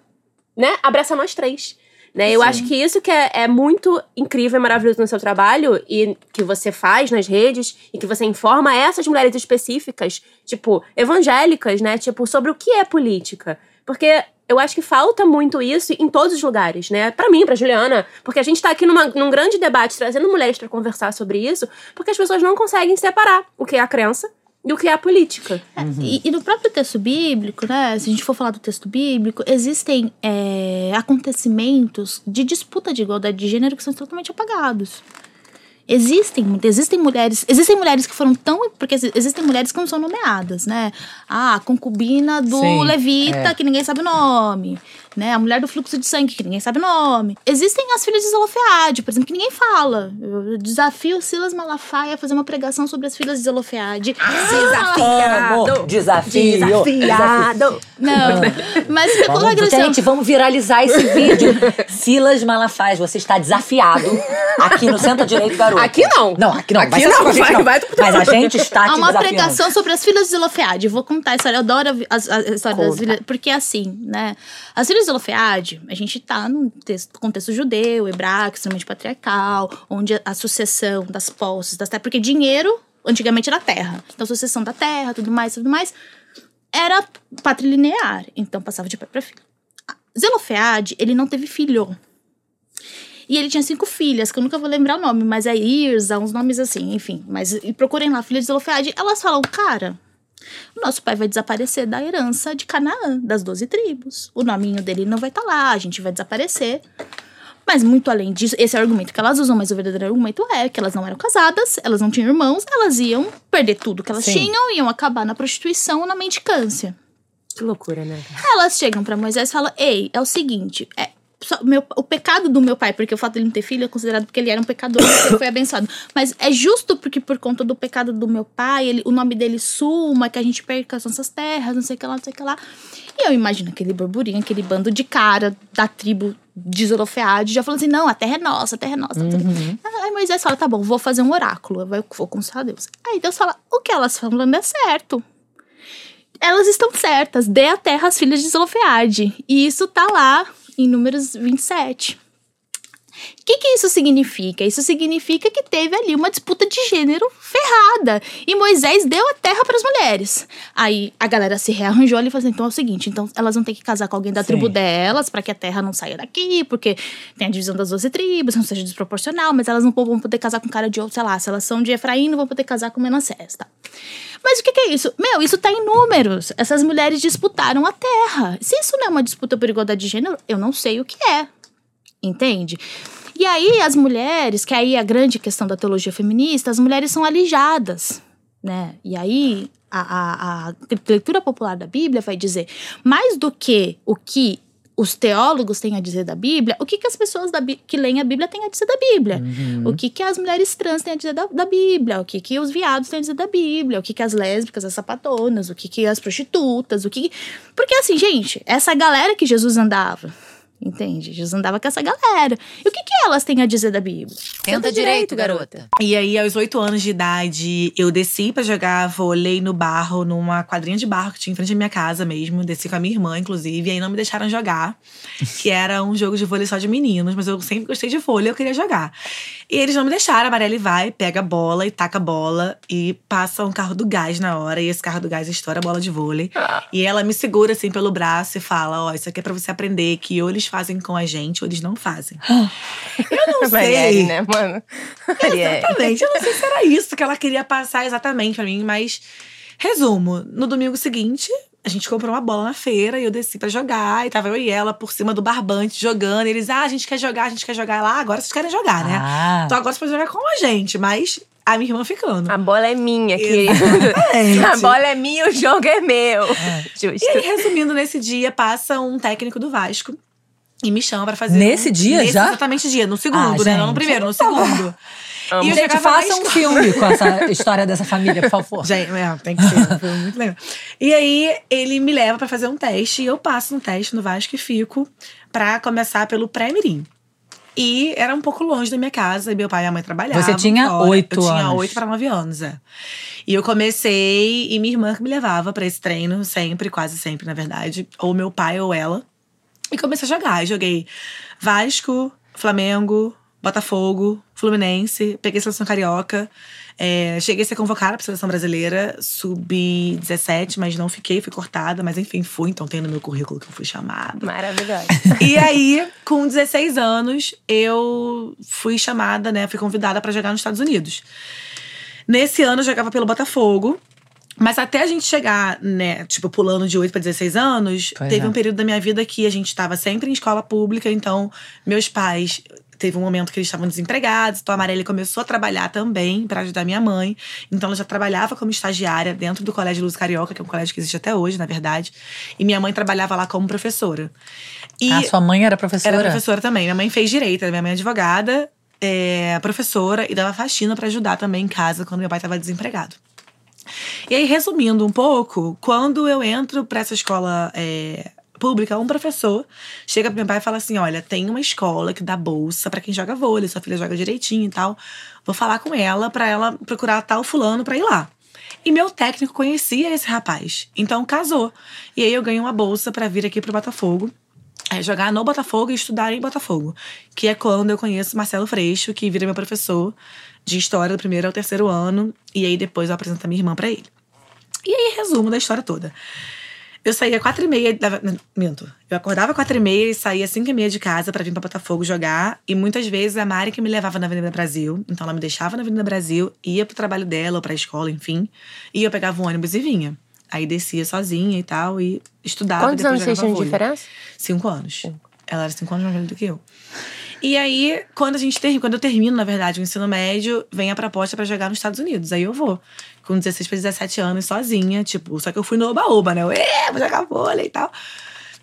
né, abraçar nós três. Né? Eu acho que isso que é, é muito incrível e maravilhoso no seu trabalho e que você faz nas redes e que você informa essas mulheres específicas, tipo, evangélicas, né? Tipo, sobre o que é política. Porque eu acho que falta muito isso em todos os lugares, né? Pra mim, pra Juliana, porque a gente tá aqui numa- num grande debate trazendo mulheres pra conversar sobre isso, porque as pessoas não conseguem separar o que é a crença e o que é a política. E, e no próprio texto bíblico, né? Se a gente for falar do texto bíblico, existem é, acontecimentos de disputa de igualdade de gênero que são totalmente apagados. Existem, existem mulheres, existem mulheres que foram tão, porque exi- existem mulheres que não são nomeadas, né? Ah, a concubina do Sim, levita é. que ninguém sabe o nome, né? A mulher do fluxo de sangue que ninguém sabe o nome. Existem as filhas de Zelofeade, por exemplo, que ninguém fala. Eu desafio Silas Malafaia a fazer uma pregação sobre as filhas de Zelofeade. Amo, desafio. Desafiado! Não, mas Vamos, pela agressão. gente, vamos viralizar esse vídeo. Silas Malafaia, você está desafiado aqui no Centro Direito Garoto. Aqui não. Não, aqui não. Aqui vai não, a vai- não. vai Mas a gente está Há uma desafiando. pregação sobre as filhas de Zelofeade. Vou contar a história. Eu adoro a, as- a história das Conta. filhas. Porque assim, né? As filhas de Zelofeade, a gente tá num texto- contexto judeu, hebraico, extremamente patriarcal, onde a, sucessão das posses, das terras. Porque dinheiro, antigamente, era terra. Então, a sucessão da terra, tudo mais, tudo mais, era patrilinear. Então, passava de pai para filho. Zelofeade, ele não teve filho. E ele tinha cinco filhas, que eu nunca vou lembrar o nome, mas é Irza, uns nomes assim, enfim. Mas e procurem lá, filhas de Zelofeade. Elas falam, cara, nosso pai vai desaparecer da herança de Canaã, das doze tribos. O nominho dele não vai estar lá, a gente vai desaparecer. Mas muito além disso, esse é o argumento que elas usam, mas o verdadeiro argumento é que elas não eram casadas, elas não tinham irmãos, elas iam perder tudo que elas Sim. tinham, iam acabar na prostituição ou na mendicância. Que loucura, né? Elas chegam pra Moisés e falam: Ei, é o seguinte, é, só- meu, o pecado do meu pai, porque o fato de ele não ter filho é considerado porque ele era um pecador, ele foi abençoado. Mas é justo porque por conta do pecado do meu pai, ele, o nome dele suma, que a gente perca as nossas terras, não sei o que lá, não sei o que lá. E eu imagino aquele burburinho, aquele bando de cara da tribo de Zorofeade, já falando assim: não, a terra é nossa, a terra é nossa. Aí Moisés fala: tá bom, vou fazer um oráculo, eu vou consultar Deus. Aí Deus fala: o que elas falam falando é certo elas estão certas. Dê a terra às filhas de Zelofeade. E isso tá lá em Números 27. O que, que isso significa? Isso significa que teve ali uma disputa de gênero ferrada. E Moisés deu a terra para as mulheres. Aí a galera se rearranjou ali e falou assim: então é o seguinte: então elas vão ter que casar com alguém da Sim. tribo delas para que a terra não saia daqui, porque tem a divisão das 12 tribos, não seja desproporcional, mas elas não vão poder casar com cara de outro, sei lá, se elas são de Efraim, não vão poder casar com Manassés, tá? Mas o que, que é isso? Meu, isso tá em números. Essas mulheres disputaram a terra. Se isso não é uma disputa por igualdade de gênero, eu não sei o que é. Entende? E aí, as mulheres, que aí é a grande questão da teologia feminista, as mulheres são alijadas, né? E aí, a, a, a leitura popular da Bíblia vai dizer, mais do que o que os teólogos têm a dizer da Bíblia, o que, que as pessoas da que leem a Bíblia têm a dizer da Bíblia? O que, que as mulheres trans têm a dizer da, da Bíblia? O que, que os viados têm a dizer da Bíblia? O que, que as lésbicas, as sapatonas? O que, que as prostitutas? O que. Porque assim, gente, essa galera que Jesus andava. Entende? Jesus andava com essa galera. E o que, que elas têm a dizer da Bíblia? Tenta direito, garota. E aí, aos oito anos de idade, eu desci pra jogar vôlei no barro, numa quadrinha de barro que tinha em frente à minha casa mesmo. Desci com a minha irmã, inclusive, e aí não me deixaram jogar. que era um jogo de vôlei só de meninos, mas eu sempre gostei de vôlei, eu queria jogar. E eles não me deixaram, a Marielle vai, pega a bola e taca a bola e passa um carro do gás na hora. E esse carro do gás estoura a bola de vôlei. E ela me segura assim pelo braço e fala: Ó, isso aqui é pra você aprender que ou eles fazem com a gente ou eles não fazem. eu não sei. Marielle, né, mano? Marielle. Exatamente. Eu não sei se era isso que ela queria passar exatamente pra mim, mas. Resumo: no domingo seguinte, a gente comprou uma bola na feira e eu desci pra jogar. E tava eu e ela por cima do barbante jogando. E eles, ah, a gente quer jogar, a gente quer jogar lá. Agora vocês querem jogar, né? Ah. Então agora você pode jogar com a gente, mas a minha irmã ficando. A bola é minha, querido. Exatamente. A bola é minha, o jogo é meu. Justo. E aí, resumindo, nesse dia passa um técnico do Vasco e me chama pra fazer. Nesse um- dia nesse já? Exatamente dia, no segundo, Ah, né? Não no primeiro, no segundo. Amo. E eu Gente, faça um filme com essa história dessa família, por favor. Gente, é, tem que ser. Foi muito legal. E aí, ele me leva pra fazer um teste. E eu passo no teste no Vasco e fico pra começar pelo pré-mirim. E era um pouco longe da minha casa. E meu pai e minha mãe trabalhavam. Você tinha oito Eu tinha anos. oito pra nove anos, é. E eu comecei… E minha irmã que me levava pra esse treino. Sempre, quase sempre, na verdade. Ou meu pai ou ela. E comecei a jogar. Eu joguei Vasco, Flamengo, Botafogo, Fluminense, peguei seleção carioca. É, cheguei a ser convocada pra seleção brasileira, subi 17, mas não fiquei, fui cortada, mas enfim, fui, então tem no meu currículo que eu fui chamada. Maravilhosa. E aí, com 16 anos, eu fui chamada, né? Fui convidada pra jogar nos Estados Unidos. Nesse ano eu jogava pelo Botafogo. Mas até a gente chegar, né, tipo, pulando de 8 para 16 anos, Pois teve é. um período da minha vida que a gente estava sempre em escola pública, então meus pais teve um momento que eles estavam desempregados, então a Marielle começou a trabalhar também para ajudar minha mãe. Então ela já trabalhava como estagiária dentro do Colégio Luz Carioca, que é um colégio que existe até hoje, na verdade. E minha mãe trabalhava lá como professora. E Ah, sua mãe era professora? era professora também. Minha mãe fez direito, minha mãe é advogada, é, professora e dava faxina pra ajudar também em casa quando meu pai estava desempregado. E aí, resumindo um pouco, quando eu entro pra essa escola é, pública, um professor chega pro meu pai e fala assim: Olha, tem uma escola que dá bolsa pra quem joga vôlei, sua filha joga direitinho e tal. Vou falar com ela pra ela procurar tal fulano pra ir lá. E meu técnico conhecia esse rapaz, então casou. E aí eu ganhei uma bolsa pra vir aqui pro Botafogo é jogar no Botafogo e estudar em Botafogo. Que é quando eu conheço Marcelo Freixo, que vira meu professor de história do primeiro ao terceiro ano. E aí depois eu apresento a minha irmã pra ele. E aí, resumo da história toda. Eu saía quatro e meia. da- Minto. Eu acordava quatro e meia e saía cinco e meia de casa pra vir pra Botafogo jogar. E muitas vezes a Mari que me levava na Avenida Brasil. Então ela me deixava na Avenida Brasil, ia pro trabalho dela ou pra escola, enfim. E eu pegava um ônibus e vinha. Aí descia sozinha e tal, e estudava. Quantos anos vocês tinham de diferença? Cinco anos. Ela era cinco anos mais velha do que eu. E aí, quando a gente termina, quando eu termino, na verdade, o ensino médio, vem a proposta pra jogar nos Estados Unidos. Aí eu vou. Com 16 pra 17 anos, sozinha, tipo, só que eu fui no oba-oba, né? Eu, é, vou jogar vôlei e tal.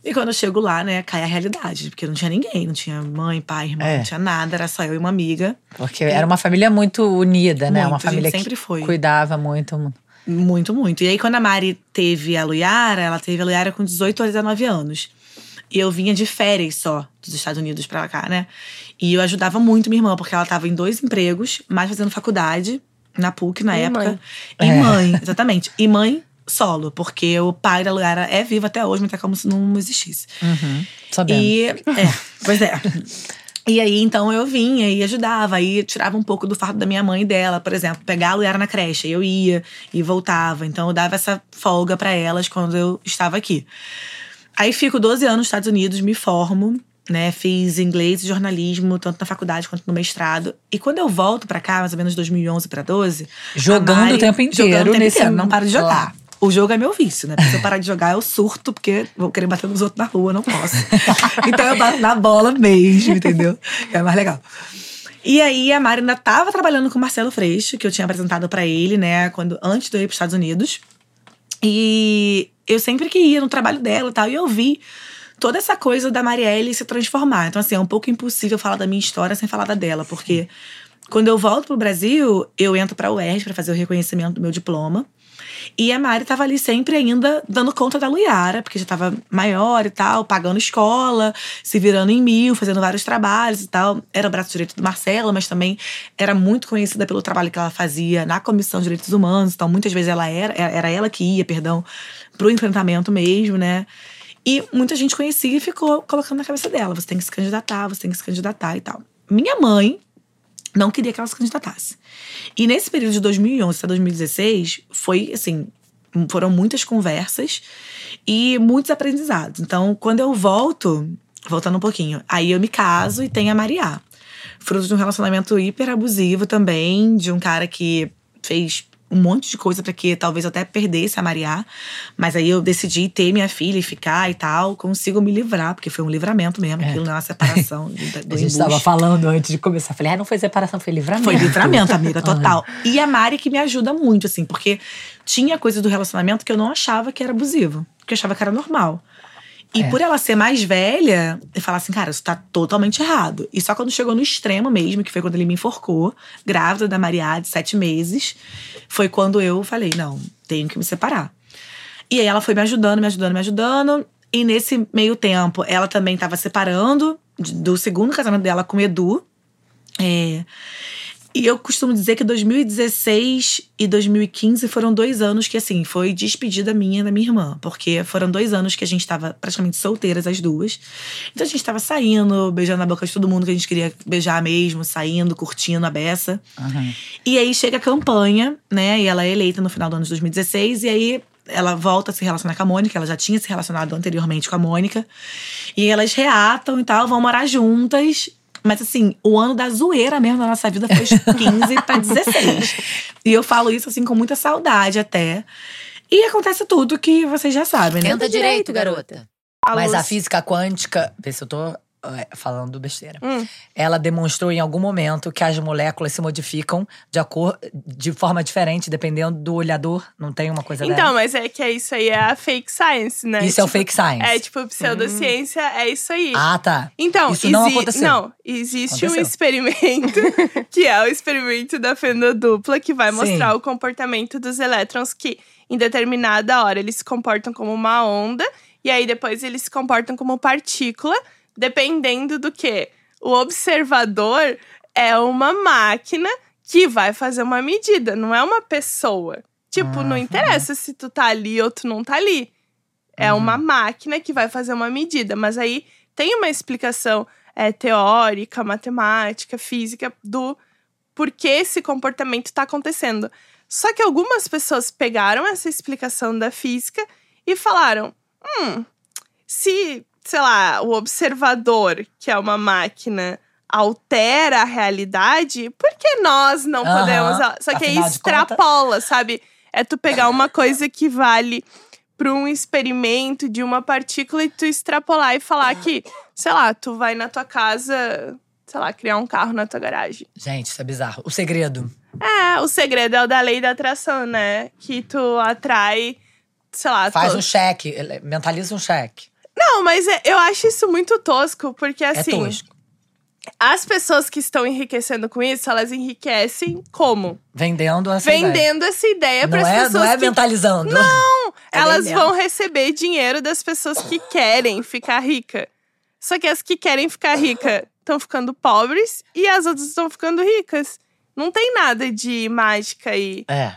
E quando eu chego lá, né, cai a realidade. Porque não tinha ninguém, não tinha mãe, pai, irmão, É. não tinha nada, era só eu e uma amiga. Porque era uma família muito unida, né? Muito, uma família sempre que foi. cuidava muito. Muito, muito. E aí, quando a Mari teve a Luiara, ela teve a Luiara com 18 a 19 anos. E eu vinha de férias só dos Estados Unidos pra cá, né? E eu ajudava muito minha irmã, porque ela tava em dois empregos, mais fazendo faculdade, na PUC na E época. mãe. E É. mãe, exatamente. E mãe solo, porque o pai da Luiara é vivo até hoje, mas é como se não existisse. Uhum. Sabemos. E, é, pois é. E aí, então, eu vinha e ajudava. Aí tirava um pouco do fardo da minha mãe e dela, por exemplo. Pegar a Luiara na creche, aí eu ia e voltava. Então, eu dava essa folga pra elas quando eu estava aqui. Aí, fico 12 anos nos Estados Unidos, me formo, né? Fiz inglês e jornalismo, tanto na faculdade quanto no mestrado. E quando eu volto pra cá, mais ou menos 2011 pra 12… a Jogando Mari- o tempo inteiro Jogando o tempo nesse- inteiro, não paro de jogar. O jogo é meu vício, né? Porque se eu parar de jogar, eu surto, porque vou querer bater nos outros na rua, não posso. então eu bato na bola mesmo, entendeu? É mais legal. E aí a Mari ainda tava trabalhando com o Marcelo Freixo, que eu tinha apresentado pra ele, né, quando antes de eu ir pros Estados Unidos. E eu sempre que ia no trabalho dela e tal, e eu vi toda essa coisa da Marielle se transformar. Então, assim, é um pouco impossível falar da minha história sem falar da dela, porque Quando eu volto pro Brasil, eu entro pra UERJ pra fazer o reconhecimento do meu diploma. E a Mari tava ali sempre ainda dando conta da Luiara, porque já tava maior e tal, pagando escola, se virando em mil, fazendo vários trabalhos e tal. Era o braço direito do Marcelo, mas também era muito conhecida pelo trabalho que ela fazia na Comissão de Direitos Humanos. Então, muitas vezes ela era, era ela que ia, perdão, pro enfrentamento mesmo, né? E muita gente conhecia e ficou colocando na cabeça dela: você tem que se candidatar, você tem que se candidatar e tal. Minha mãe não queria que ela se candidatasse. E nesse período de 2011 até 2016, foi assim, foram muitas conversas e muitos aprendizados. Então, quando eu volto, voltando um pouquinho, aí eu me caso e tenho a Mariá. Fruto de um relacionamento hiper abusivo também, de um cara que fez um monte de coisa para que talvez eu até perdesse a Mariá. Mas aí eu decidi ter minha filha e ficar e tal. Consigo me livrar, porque foi um livramento mesmo. É. Aquilo não é uma separação do, do A gente estava falando antes de começar. Falei, ah, não foi separação, foi livramento. Foi livramento, amiga, total. E a Mari que me ajuda muito, assim, porque tinha coisa do relacionamento que eu não achava que era abusivo, que eu achava que era normal. E É. por ela ser mais velha, eu falava assim, cara, isso tá totalmente errado. E só quando chegou no extremo mesmo, que foi quando ele me enforcou, grávida da Maria de sete meses, foi quando eu falei, não, tenho que me separar. E aí ela foi me ajudando, me ajudando, me ajudando. E nesse meio tempo, ela também tava separando do segundo casamento dela com o Edu. É, e eu costumo dizer que 2016 e 2015 foram dois anos que, assim, foi despedida minha e da minha irmã. Porque foram dois anos que a gente tava praticamente solteiras, as duas. Então a gente tava saindo, beijando na boca de todo mundo que a gente queria beijar mesmo, saindo, curtindo a beça. Uhum. E aí chega a campanha, né? E ela é eleita no final do ano de 2016. E aí ela volta a se relacionar com a Mônica. Ela já tinha se relacionado anteriormente com a Mônica. E elas reatam e tal, vão morar juntas. Mas assim, o ano da zoeira mesmo da nossa vida foi de 15 pra 16. E eu falo isso assim com muita saudade até. E acontece tudo que vocês já sabem, né? Tenta direito, garota. Mas a física quântica, vê se eu tô falando besteira. Hum. Ela demonstrou em algum momento que as moléculas se modificam de, acor de forma diferente, dependendo do olhador. Não tem uma coisa Então, dessa? mas é que é isso aí é a fake science, né? Isso é o Tipo, fake science. É tipo pseudociência, é isso aí. Ah, tá. Então, Isso não aconteceu. Não, existe um Aconteceu. experimento, que é o experimento da fenda dupla, que vai Sim. mostrar o comportamento dos elétrons que, em determinada hora, eles se comportam como uma onda, e aí depois eles se comportam como partícula, dependendo do que? O observador é uma máquina que vai fazer uma medida, não é uma pessoa. Tipo, não Uhum. interessa se tu tá ali ou tu não tá ali. É Uhum. uma máquina que vai fazer uma medida, mas aí tem uma explicação é, teórica, matemática, física do porquê esse comportamento está acontecendo. Só que algumas pessoas pegaram essa explicação da física e falaram: hum, se, sei lá, o observador, que é uma máquina, altera a realidade, por que nós não podemos? Só que aí afinal extrapola, sabe? É tu pegar uma coisa que vale para um experimento de uma partícula e tu extrapolar e falar que, sei lá, tu vai na tua casa, sei lá, criar um carro na tua garagem. Gente, isso é bizarro. O segredo. É, o segredo é o da lei da atração, né? Que tu atrai, sei lá, Faz tu- um cheque, mentaliza um cheque. Não, mas é- eu acho isso muito tosco, porque assim, é tosco. as pessoas que estão enriquecendo com isso, elas enriquecem como? Vendendo essa ideia. Vendendo essa ideia para as é, pessoas não é que mentalizando. Não, É elas vendendo. vão receber dinheiro das pessoas que querem ficar rica. Só que as que querem ficar rica estão ficando pobres e as outras estão ficando ricas. Não tem nada de mágica aí. É.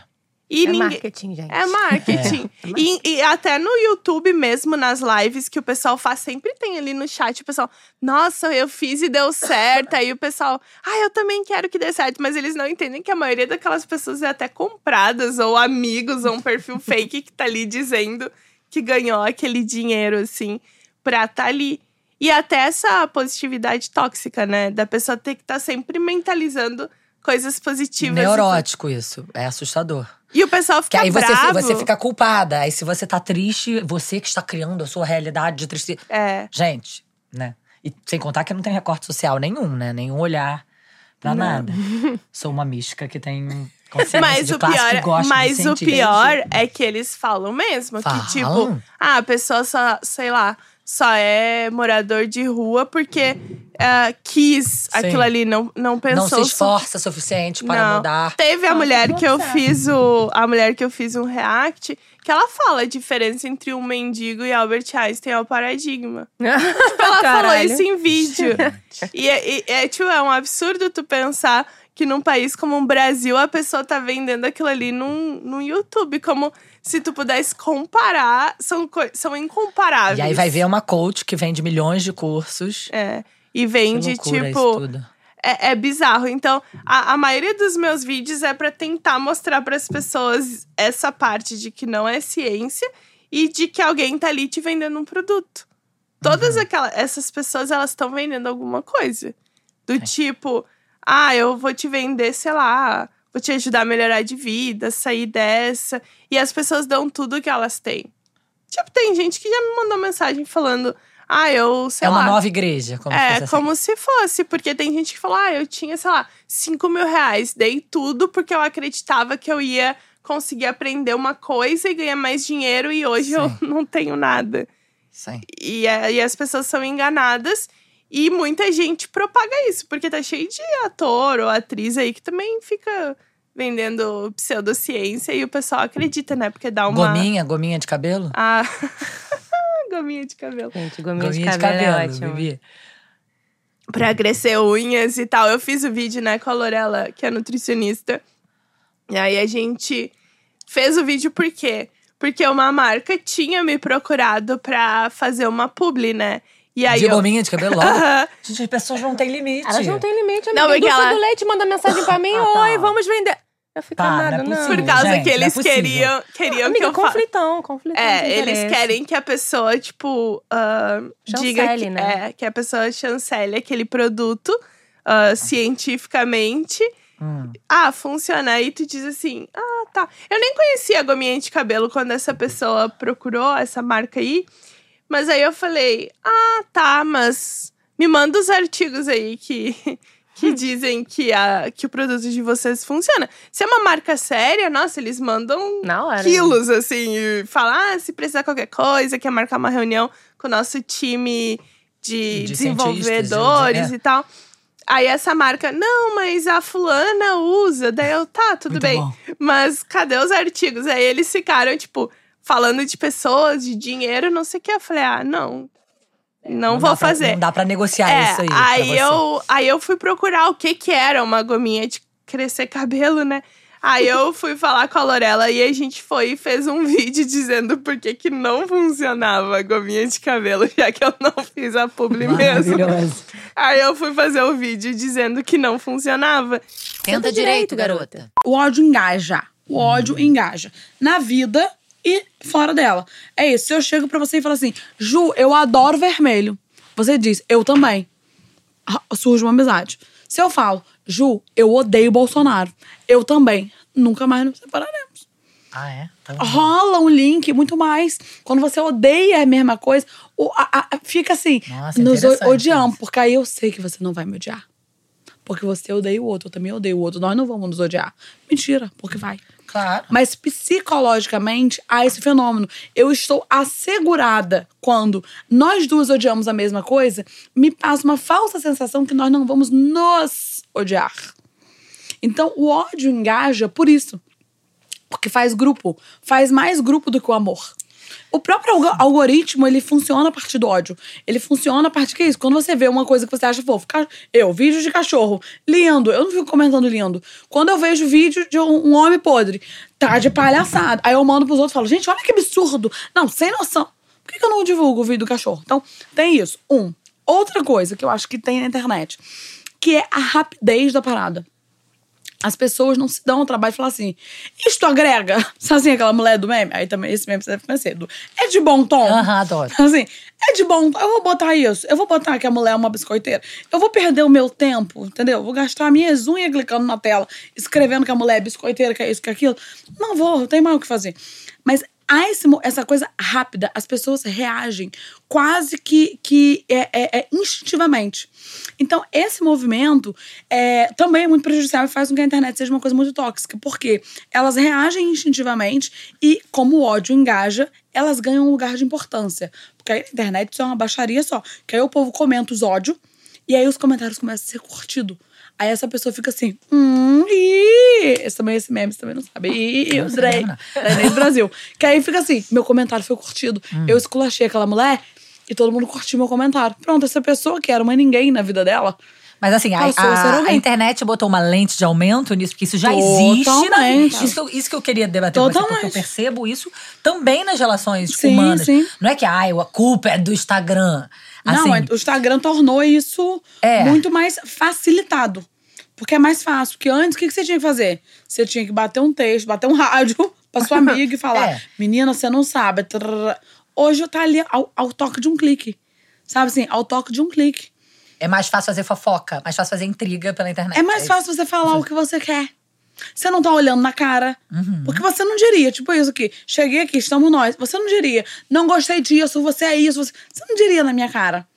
E é ninguém. marketing, gente. É marketing. E, e até no YouTube mesmo, nas lives que o pessoal faz, sempre tem ali no chat o pessoal, nossa, eu fiz e deu certo. Aí o pessoal, ah, eu também quero que dê certo. Mas eles não entendem que a maioria daquelas pessoas é até compradas, ou amigos, ou um perfil fake que tá ali dizendo que ganhou aquele dinheiro, assim, pra tá ali. E até essa positividade tóxica, né? Da pessoa ter que estar sempre mentalizando coisas positivas. Neurótico isso. É assustador. E o pessoal Que fica aí você, bravo. você fica culpada. Aí se você tá triste, você que está criando a sua realidade de tristeza. É. Gente, né? E sem contar que não tem recorte social nenhum, né? Nenhum olhar pra nada. Sou uma mística que tem Mas o pior, que mas o pior é que eles falam mesmo. Falam? Que, tipo, ah, a pessoa só, sei lá, só é morador de rua porque ah, quis aquilo ali, não, não pensou. Não se esforça o suficiente para Não. mudar. Teve a mulher que eu fiz o. A mulher que eu fiz um react, que ela fala a diferença entre um mendigo e Albert Einstein é o paradigma. Tipo, ela falou Caralho. isso em vídeo. e é, e- é, tipo, é um absurdo tu pensar que num país como o Brasil a pessoa tá vendendo aquilo ali num, num YouTube. Como se tu pudesse comparar, são, são incomparáveis. E aí vai ver uma coach que vende milhões de cursos. É. E vende, tipo. É, é bizarro. Então, a, a maioria dos meus vídeos é pra tentar mostrar pras pessoas essa parte de que não é ciência e de que alguém tá ali te vendendo um produto. Todas Uhum. aquelas essas pessoas, elas estão vendendo alguma coisa. Do tipo, ah, eu vou te vender, sei lá, vou te ajudar a melhorar de vida, sair dessa. E as pessoas dão tudo que elas têm. Tipo, tem gente que já me mandou mensagem falando, ah, eu, sei é lá. uma nova igreja, como se É, fosse assim. como se fosse, porque tem gente que fala, ah, eu tinha, sei lá, 5 mil reais, dei tudo porque eu acreditava que eu ia conseguir aprender uma coisa e ganhar mais dinheiro e hoje eu Sim. não tenho nada. Sim. E, é- e as pessoas são enganadas e muita gente propaga isso, porque tá cheio de ator ou atriz aí que também fica vendendo pseudociência e o pessoal acredita, né? Porque dá uma. Gominha, gominha de cabelo? Ah, gominha de cabelo. Gente, gominha, Gominha de cabelo, é ótimo. Bibi. pra crescer unhas e tal. Eu fiz o vídeo, né, com a Lorela, que é nutricionista. E aí a gente fez o vídeo por quê? Porque uma marca tinha me procurado pra fazer uma publi, né? E aí de eu... gominha de cabelo logo? Aham. Gente, as pessoas não têm limite. Elas não têm limite, amiga. Não, porque Indústria ela- do leite manda mensagem pra mim, Ah, tá. oi, vamos vender. Eu fico Tá, nada, não é não. possível. Por causa gente, que não é eles possível. queriam, queriam que Amiga, eu fa- conflitão, conflitão. de É, eles querem que a pessoa, tipo, ah, diga Chancele, que, né? é, que a pessoa chancele aquele produto ah, cientificamente. Hum. Ah, funciona. Aí tu diz assim: ah, tá. Eu nem conhecia a gominha de cabelo quando essa pessoa procurou essa marca aí. Mas aí eu falei: ah, tá, mas me manda os artigos aí que, que dizem que, a, que o produto de vocês funciona. Se é uma marca séria, nossa, eles mandam hora. quilos, assim, e falar, ah, se precisar qualquer coisa, quer marcar uma reunião com o nosso time de, De desenvolvedores de- é. e tal. Aí essa marca, não, mas a fulana usa. Daí eu, tá, tudo Muito bem. bom. Mas cadê os artigos? Aí eles ficaram, tipo, falando de pessoas, de dinheiro, não sei o que. Eu falei, ah, não. Não, vou dá pra- fazer. não dá pra negociar É, isso aí. aí eu, aí eu fui procurar o que que era uma gominha de crescer cabelo, né? Aí eu fui falar com a Lorela e a gente foi e fez um vídeo dizendo por que que não funcionava a gominha de cabelo, já que eu não fiz a publi mesmo. Maravilhoso. Aí eu fui fazer o vídeo dizendo que não funcionava. Tenta direito, garota. O ódio engaja. O ódio engaja. Na vida e fora dela. É isso. Se eu chego pra você e falo assim, Ju, eu adoro vermelho. Você diz, eu também. Ah, Surge uma amizade. Se eu falo, Ju, eu odeio Bolsonaro. Eu também. Nunca mais nos separaremos. Ah, é? Tá Rola um link muito mais. Quando você odeia a mesma coisa, o- a- a- fica assim, Nossa, nos odiamos. isso. Porque aí eu sei que você não vai me odiar. Porque você odeia o outro, eu também odeio o outro. Nós não vamos nos odiar. Mentira, porque vai. Claro. Mas psicologicamente há esse fenômeno. Eu estou assegurada quando nós duas odiamos a mesma coisa, me passa uma falsa sensação que nós não vamos nos odiar. Então o ódio engaja por isso. Porque faz grupo. Faz mais grupo do que o amor. O próprio algo- algoritmo, ele funciona a partir do ódio. Ele funciona a partir que é isso. Quando você vê uma coisa que você acha fofo. Eu, vídeo de cachorro. Lindo. Eu não fico comentando lindo. Quando eu vejo vídeo de um, um homem podre. Tá de palhaçada. Aí eu mando pros outros e falo, gente, olha que absurdo. Não, sem noção. Por que, que eu não divulgo o vídeo do cachorro? Então, tem isso. Um. Outra coisa que eu acho que tem na internet. Que é a rapidez da parada. As pessoas não se dão ao trabalho de falar assim: isto agrega. Sabe assim, aquela mulher do meme? Aí também esse meme você deve conhecer. do, É de bom tom. Aham, adoro. Assim, é de bom tom. Eu vou botar isso. Eu vou botar que a mulher é uma biscoiteira. Eu vou perder o meu tempo, entendeu? Vou gastar minhas unhas clicando na tela, escrevendo que a mulher é biscoiteira, que é isso, que é aquilo. Não vou, não tem mais o que fazer. Mas há esse essa coisa rápida, as pessoas reagem quase que, que é, é- é instintivamente. Então, esse movimento é, também é muito prejudicial e faz com que a internet seja uma coisa muito tóxica, porque elas reagem instintivamente e, como o ódio engaja, elas ganham um lugar de importância. Porque aí internet isso é uma baixaria só. Que aí o povo comenta os ódios e aí os comentários começam a ser curtidos. Aí essa pessoa fica assim, hum, ih, esse também, esse meme, você também não sabe. Ih, o Drake, Drake do Brasil. Que aí fica assim, meu comentário foi curtido. Eu esculachei aquela mulher e todo mundo curtiu meu comentário. Pronto, essa pessoa que era uma ninguém na vida dela. Mas assim, a, a a- internet botou uma lente de aumento nisso, porque isso já existe. Na, Totalmente. isso, que eu, isso que eu queria debater com você, porque eu Totalmente. percebo isso também nas relações Sim, humanas. sim. Não é que ai, a culpa é do Instagram. Assim, Não, é- o Instagram tornou isso É. muito mais facilitado. Porque é mais fácil. Porque antes, o que você tinha que fazer? Você tinha que bater um texto, bater um rádio pra sua amiga e falar: É. Menina, você não sabe. trrr." Hoje tá ali ao, ao toque de um clique. Sabe assim? Ao toque de um clique. é mais fácil fazer fofoca, mais fácil fazer intriga pela internet. É mais isso. fácil você falar o que você quer. Você não tá olhando na cara. Uhum. Porque você não diria, tipo isso aqui. Cheguei aqui, estamos nós. Você não diria, não gostei disso, você é isso. Você, você não diria na minha cara.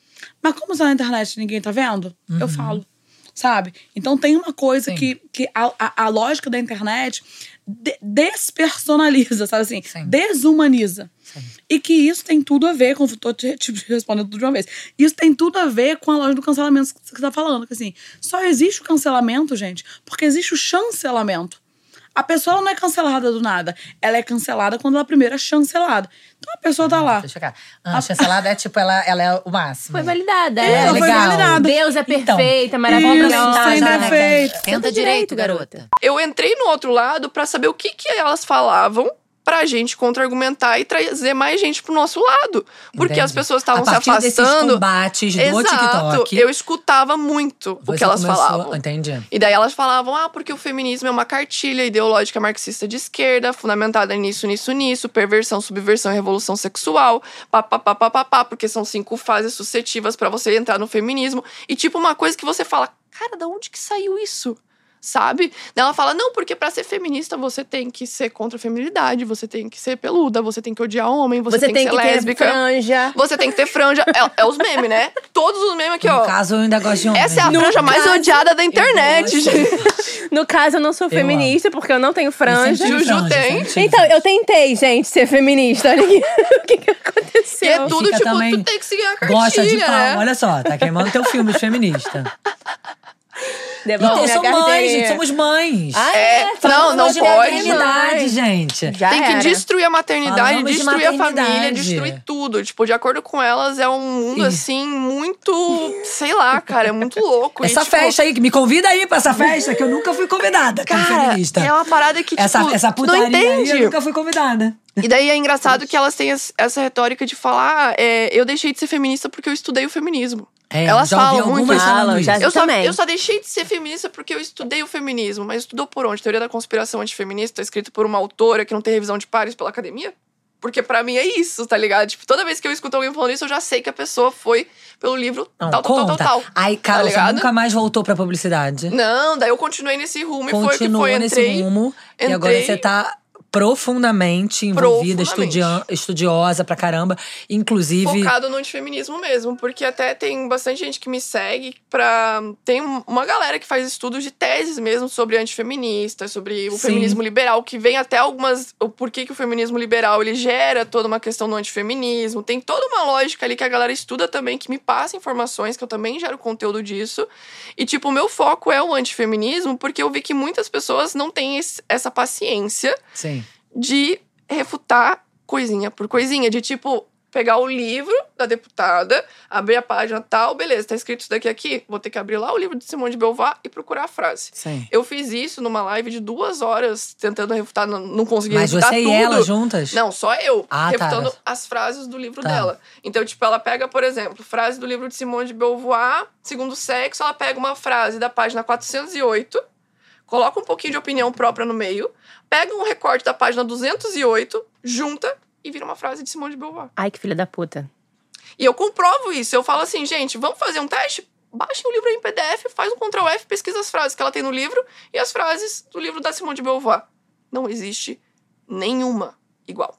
Mas como está na internet ninguém tá vendo, eu falo. Sabe? Então tem uma coisa Uhum. Sim. que, que a, a, a lógica da internet de- despersonaliza, sabe assim? Sim. Desumaniza. Sim. E que isso tem tudo a ver, com, tô te, te respondendo tudo de uma vez. Isso tem tudo a ver com a lógica do cancelamento que você tá falando. Que assim, só existe o cancelamento, gente, porque existe o chancelamento. A pessoa não é cancelada do nada. Ela é cancelada quando ela primeiro é chancelada. Então a pessoa tá lá. Deixa eu. Ah, a chancelada é tipo, ela, ela é o máximo. Foi validada. É, é. ela foi legal. validada. Deus é Então, perfeita, Isso, maravilhosa. sem já, né, defeito. Tenta direito, garota. Eu entrei no outro lado pra saber o que, que elas falavam pra gente contra-argumentar e trazer mais gente pro nosso lado. Porque Entendi. as pessoas estavam se afastando. combates do Exato. TikTok. Eu escutava muito o que elas começou- falavam. Entendi. E daí elas falavam, ah, porque o feminismo é uma cartilha ideológica marxista de esquerda, fundamentada nisso, nisso, nisso, perversão, subversão e revolução sexual, papapá, papapá, porque são cinco fases suscetivas pra você entrar no feminismo. E tipo, uma coisa que você fala, cara, da onde que saiu isso? Sabe? Ela fala, não, porque pra ser feminista você tem que ser contra a feminilidade, você tem que ser peluda, você tem que odiar homem, você, Você tem, tem que que ser ter lésbica. franja. Você tem que ter franja. É, é os memes, né? Todos os memes aqui, No ó. caso, eu ainda gosto de homem. Essa é a franja mais odiada da internet, gente. No caso, eu não sou Eu feminista, porque eu não tenho franja. Juju franja, tem. Então, eu tentei, gente, ser feminista. Olha aqui. o que, que E aconteceu. é tudo, Fica tipo, também- tu tem que seguir a cartilha, Gosta de pau. né? Olha só, tá queimando teu filme de feminista. Devolve Então, são mães, gente, somos mães. Ah, É, não, não de pode. maternidade, gente. Já Tem que era. destruir a maternidade, Falamos de destruir a família, maternidade. destruir tudo. Tipo, de acordo com elas, é um mundo, assim, muito... Sei lá, cara, é muito louco. E, Essa tipo, festa aí, que me convida aí pra essa festa, que eu nunca fui convidada como Cara, feminista. é uma parada que, tipo, essa, essa tu não putaria aí, eu entende. nunca fui convidada. E daí é engraçado que elas têm es- essa retórica de falar, ah, é, eu deixei de ser feminista porque eu estudei o feminismo. É, Elas já ouvi falam muito Falam, já-. Eu só, também. eu só deixei de ser feminista porque eu estudei o feminismo. Mas estudou por onde? Teoria da conspiração antifeminista, escrito por uma autora que não tem revisão de pares pela academia? Porque pra mim é isso, tá ligado? Tipo, toda vez que eu escuto alguém falando isso, eu já sei que a pessoa foi pelo livro Não, tal, tal, tal, conta. tal, tal. Aí, cara, Tá você nunca mais voltou pra publicidade. Não, daí eu continuei nesse rumo e foi que Continuou foi. nesse Entrei, rumo. E agora entrei- você tá profundamente envolvida, Profundamente. estudiosa pra caramba. Inclusive. focado no antifeminismo mesmo, porque até tem bastante gente que me segue pra. Tem um- uma galera que faz estudos de teses mesmo sobre antifeminista, sobre o Sim. feminismo liberal, que vem até algumas. O porquê que o feminismo liberal ele gera toda uma questão do antifeminismo. Tem toda uma lógica ali que a galera estuda também, que me passa informações, que eu também gero conteúdo disso. E, tipo, o meu foco é o antifeminismo, porque eu vi que muitas pessoas não têm esse- essa paciência Sim. De refutar coisinha por coisinha, de tipo pegar o livro da deputada, abrir a página tal, beleza, tá escrito isso daqui aqui, vou ter que abrir lá o livro de Simone de Beauvoir e procurar a frase. Sim. Eu fiz isso numa live de duas horas tentando refutar, não, não consegui Mas refutar você tudo. e ela juntas? Não, só eu, Ah, tá. refutando as frases do livro Tá. dela. Então, tipo, ela pega, por exemplo, frase do livro de Simone de Beauvoir, segundo sexo, ela pega uma frase da página 408, coloca um pouquinho de opinião própria no meio, pega um recorte da página 208, junta e vira uma frase de Simone de Beauvoir. Ai, que filha da puta. E eu comprovo isso. Eu falo assim, gente, vamos fazer um teste? Baixem o livro aí em PDF, faz um Ctrl F, pesquisa as frases que ela tem no livro e as frases do livro da Simone de Beauvoir. Não existe nenhuma igual.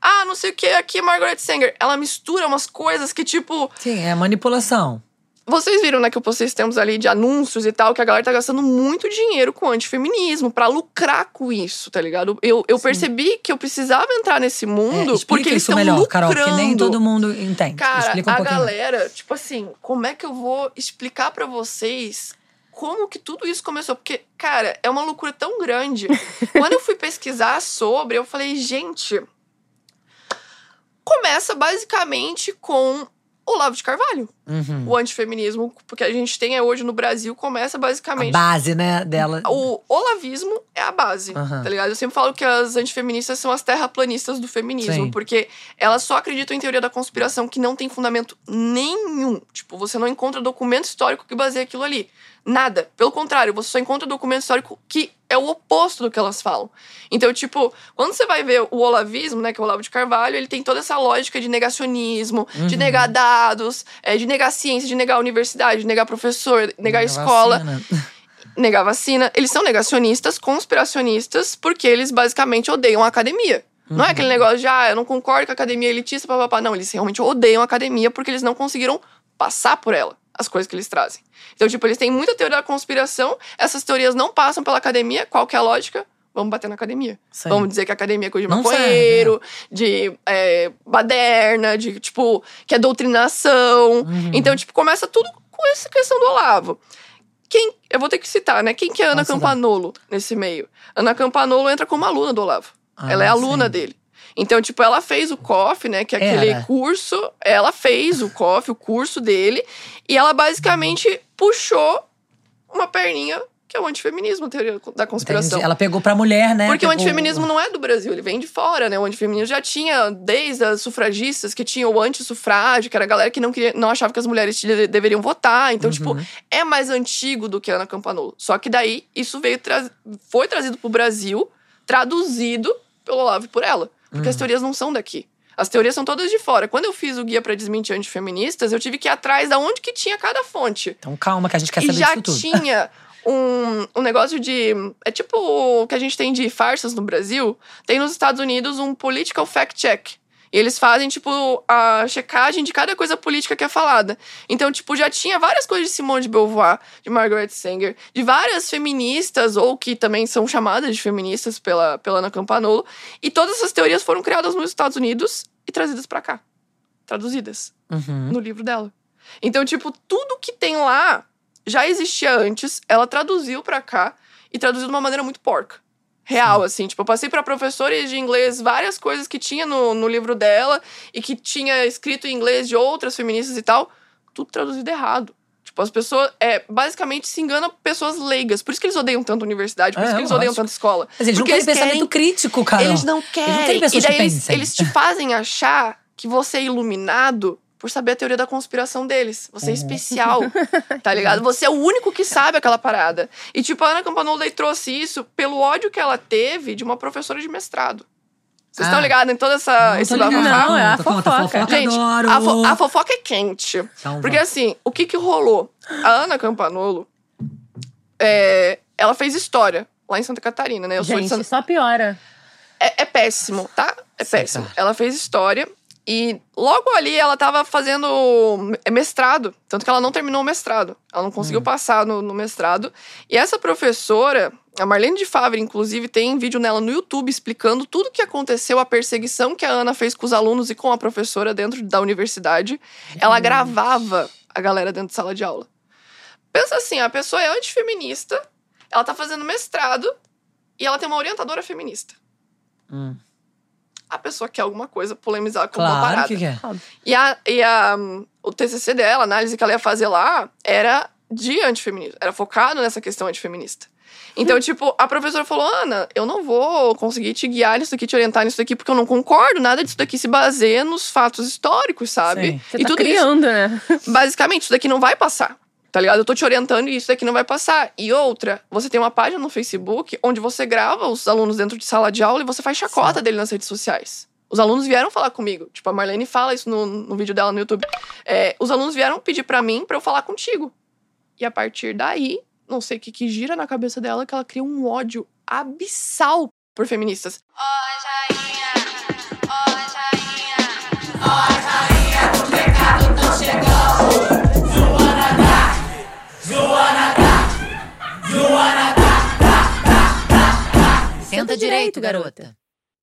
Ah, não sei o que, aqui Margaret Sanger. Ela mistura umas coisas que, tipo, Sim, é manipulação. Vocês viram, né, que eu postei esses tempos ali de anúncios e tal, que a galera tá gastando muito dinheiro com antifeminismo pra lucrar com isso, tá ligado? Eu, eu percebi que eu precisava entrar nesse É, mundo explica porque eles isso estão melhor, lucrando. Carol, porque nem todo mundo entende. Cara, um a pouquinho. galera, tipo assim, como é que eu vou explicar pra vocês como que tudo isso começou? Porque, cara, é uma loucura tão grande. Quando eu fui pesquisar sobre, eu falei, gente, começa basicamente com Olavo de Carvalho. Uhum. O antifeminismo, porque a gente tem hoje no Brasil, começa A basicamente base, né, dela. o olavismo é a base, Aham. tá ligado? Eu sempre falo que as antifeministas são as terraplanistas do feminismo, Sim. porque elas só acreditam em teoria da conspiração que não tem fundamento nenhum. Tipo, você não encontra documento histórico que baseia aquilo ali. Nada. Pelo contrário, você só encontra documento histórico que é o oposto do que elas falam. Então, tipo, quando você vai ver o olavismo, né, que é o Olavo de Carvalho, ele tem toda essa lógica de negacionismo, de Uhum. negar dados, é, de negar ciência, de negar universidade, de negar professor, negar escola Vacina. negar vacina. Eles são negacionistas, conspiracionistas, porque eles basicamente odeiam a academia. Não é aquele negócio de, ah, eu não concordo com a academia elitista, papapá. Não, eles realmente odeiam a academia porque eles não conseguiram passar por ela, as coisas que eles trazem. Então, tipo, eles têm muita teoria da conspiração, essas teorias não passam pela academia. Qual que é a lógica? Vamos bater na academia. Sim. Vamos dizer que a academia é coisa de Não maconheiro, de é, baderna, de, tipo, que é doutrinação. Uhum. Então, tipo, começa tudo com essa questão do Olavo. Quem, eu vou ter que citar, né? Quem que é Ana Nossa, Campanolo nesse meio? Ana Campanolo entra como aluna do Olavo. Ah, ela é aluna sim. dele. Então, tipo, ela fez o COF, né? Que é aquele Era. curso. Ela fez o COF, o curso dele. E ela basicamente puxou uma perninha, que é o antifeminismo, a teoria da conspiração. Ela pegou pra mulher, né? Porque o Pegou- antifeminismo não é do Brasil, ele vem de fora, né? O antifeminismo já tinha, desde as sufragistas, que tinham o antissufrágio, que era a galera que não, queria, não achava que as mulheres de- deveriam votar. Então, tipo, Uhum. é mais antigo do que Ana Campanolo. Só que daí, isso veio tra foi trazido pro Brasil, traduzido pelo Olavo e por ela. Porque as Uhum. teorias não são daqui. As teorias são todas de fora. Quando eu fiz o guia pra desmentir antifeministas, eu tive que ir atrás da onde que tinha cada fonte Então calma que a gente quer e saber já disso tudo. tinha um, um negócio de. É tipo o que a gente tem de farsas no Brasil. Tem nos Estados Unidos um political fact check. E eles fazem, tipo, a checagem de cada coisa política que é falada. Então, tipo, já tinha várias coisas de Simone de Beauvoir, de Margaret Sanger, de várias feministas, ou que também são chamadas de feministas pela, pela Ana Campanolo. E todas essas teorias foram criadas nos Estados Unidos e trazidas pra cá. Traduzidas Uhum. no livro dela. Então, tipo, tudo que tem lá já existia antes, ela traduziu pra cá e traduziu de uma maneira muito porca. Real, assim. Tipo, eu passei pra professora de inglês várias coisas que tinha no, no livro dela e que tinha escrito em inglês de outras feministas e tal. Tudo traduzido errado. Tipo, as pessoas, é, basicamente, se enganam pessoas leigas. Por isso que eles odeiam tanto a universidade, por É, isso que eles odeiam lógico. tanto a escola. Mas eles Porque não têm eles pensamento querem- crítico, cara. Eles não querem. Eles não têm pessoas e daí eles, eles te fazem achar que você é iluminado por saber a teoria da conspiração deles. Você é especial, tá ligado? Você é o único que sabe aquela parada. E tipo, a Ana Campanolo trouxe isso pelo ódio que ela teve de uma professora de mestrado. Vocês Ah. estão ligados em toda essa Não esse ligado. Não, é a Conta, conta, fofoca. fofoca Gente, a, fo- a fofoca é quente. Então, Porque vamos. assim, o que que rolou? A Ana Campanolo, é, ela fez história lá em Santa Catarina, né? Eu sou de Gente, Santa só piora. é, é péssimo, tá? É Sim, péssimo. tá. Ela fez história e logo ali ela tava fazendo mestrado. Tanto que ela não terminou o mestrado. Ela não conseguiu passar no, no mestrado. E essa professora, a Marlene de Favre, inclusive, tem vídeo nela no YouTube explicando tudo o que aconteceu, a perseguição que a Ana fez com os alunos e com a professora dentro da universidade. Ela gravava a galera dentro de sala de aula. Pensa assim, a pessoa é antifeminista, ela tá fazendo mestrado e ela tem uma orientadora feminista Hum. A pessoa quer alguma coisa polemizar com uma Claro parada. que quer. E, a, e a, o TCC dela, a análise que ela ia fazer lá, era de antifeminismo. Era focado nessa questão antifeminista. Então, tipo, a professora falou: Ana, eu não vou conseguir te guiar nisso daqui, te orientar nisso daqui, porque eu não concordo. Nada disso daqui se baseia nos fatos históricos, sabe? Sim. Você e tá tudo isso, criando, né? basicamente, isso daqui não vai passar. Tá ligado? Eu tô te orientando e isso daqui não vai passar. E outra, você tem uma página no Facebook onde você grava os alunos dentro de sala de aula e você faz chacota dele nas redes sociais. Os alunos vieram falar comigo. Tipo, a Marlene fala isso no, no vídeo dela no YouTube. É, os alunos vieram pedir pra mim pra eu falar contigo. E a partir daí, não sei o que, que gira na cabeça dela, que ela cria um ódio abissal por feministas. Oi, direito, garota.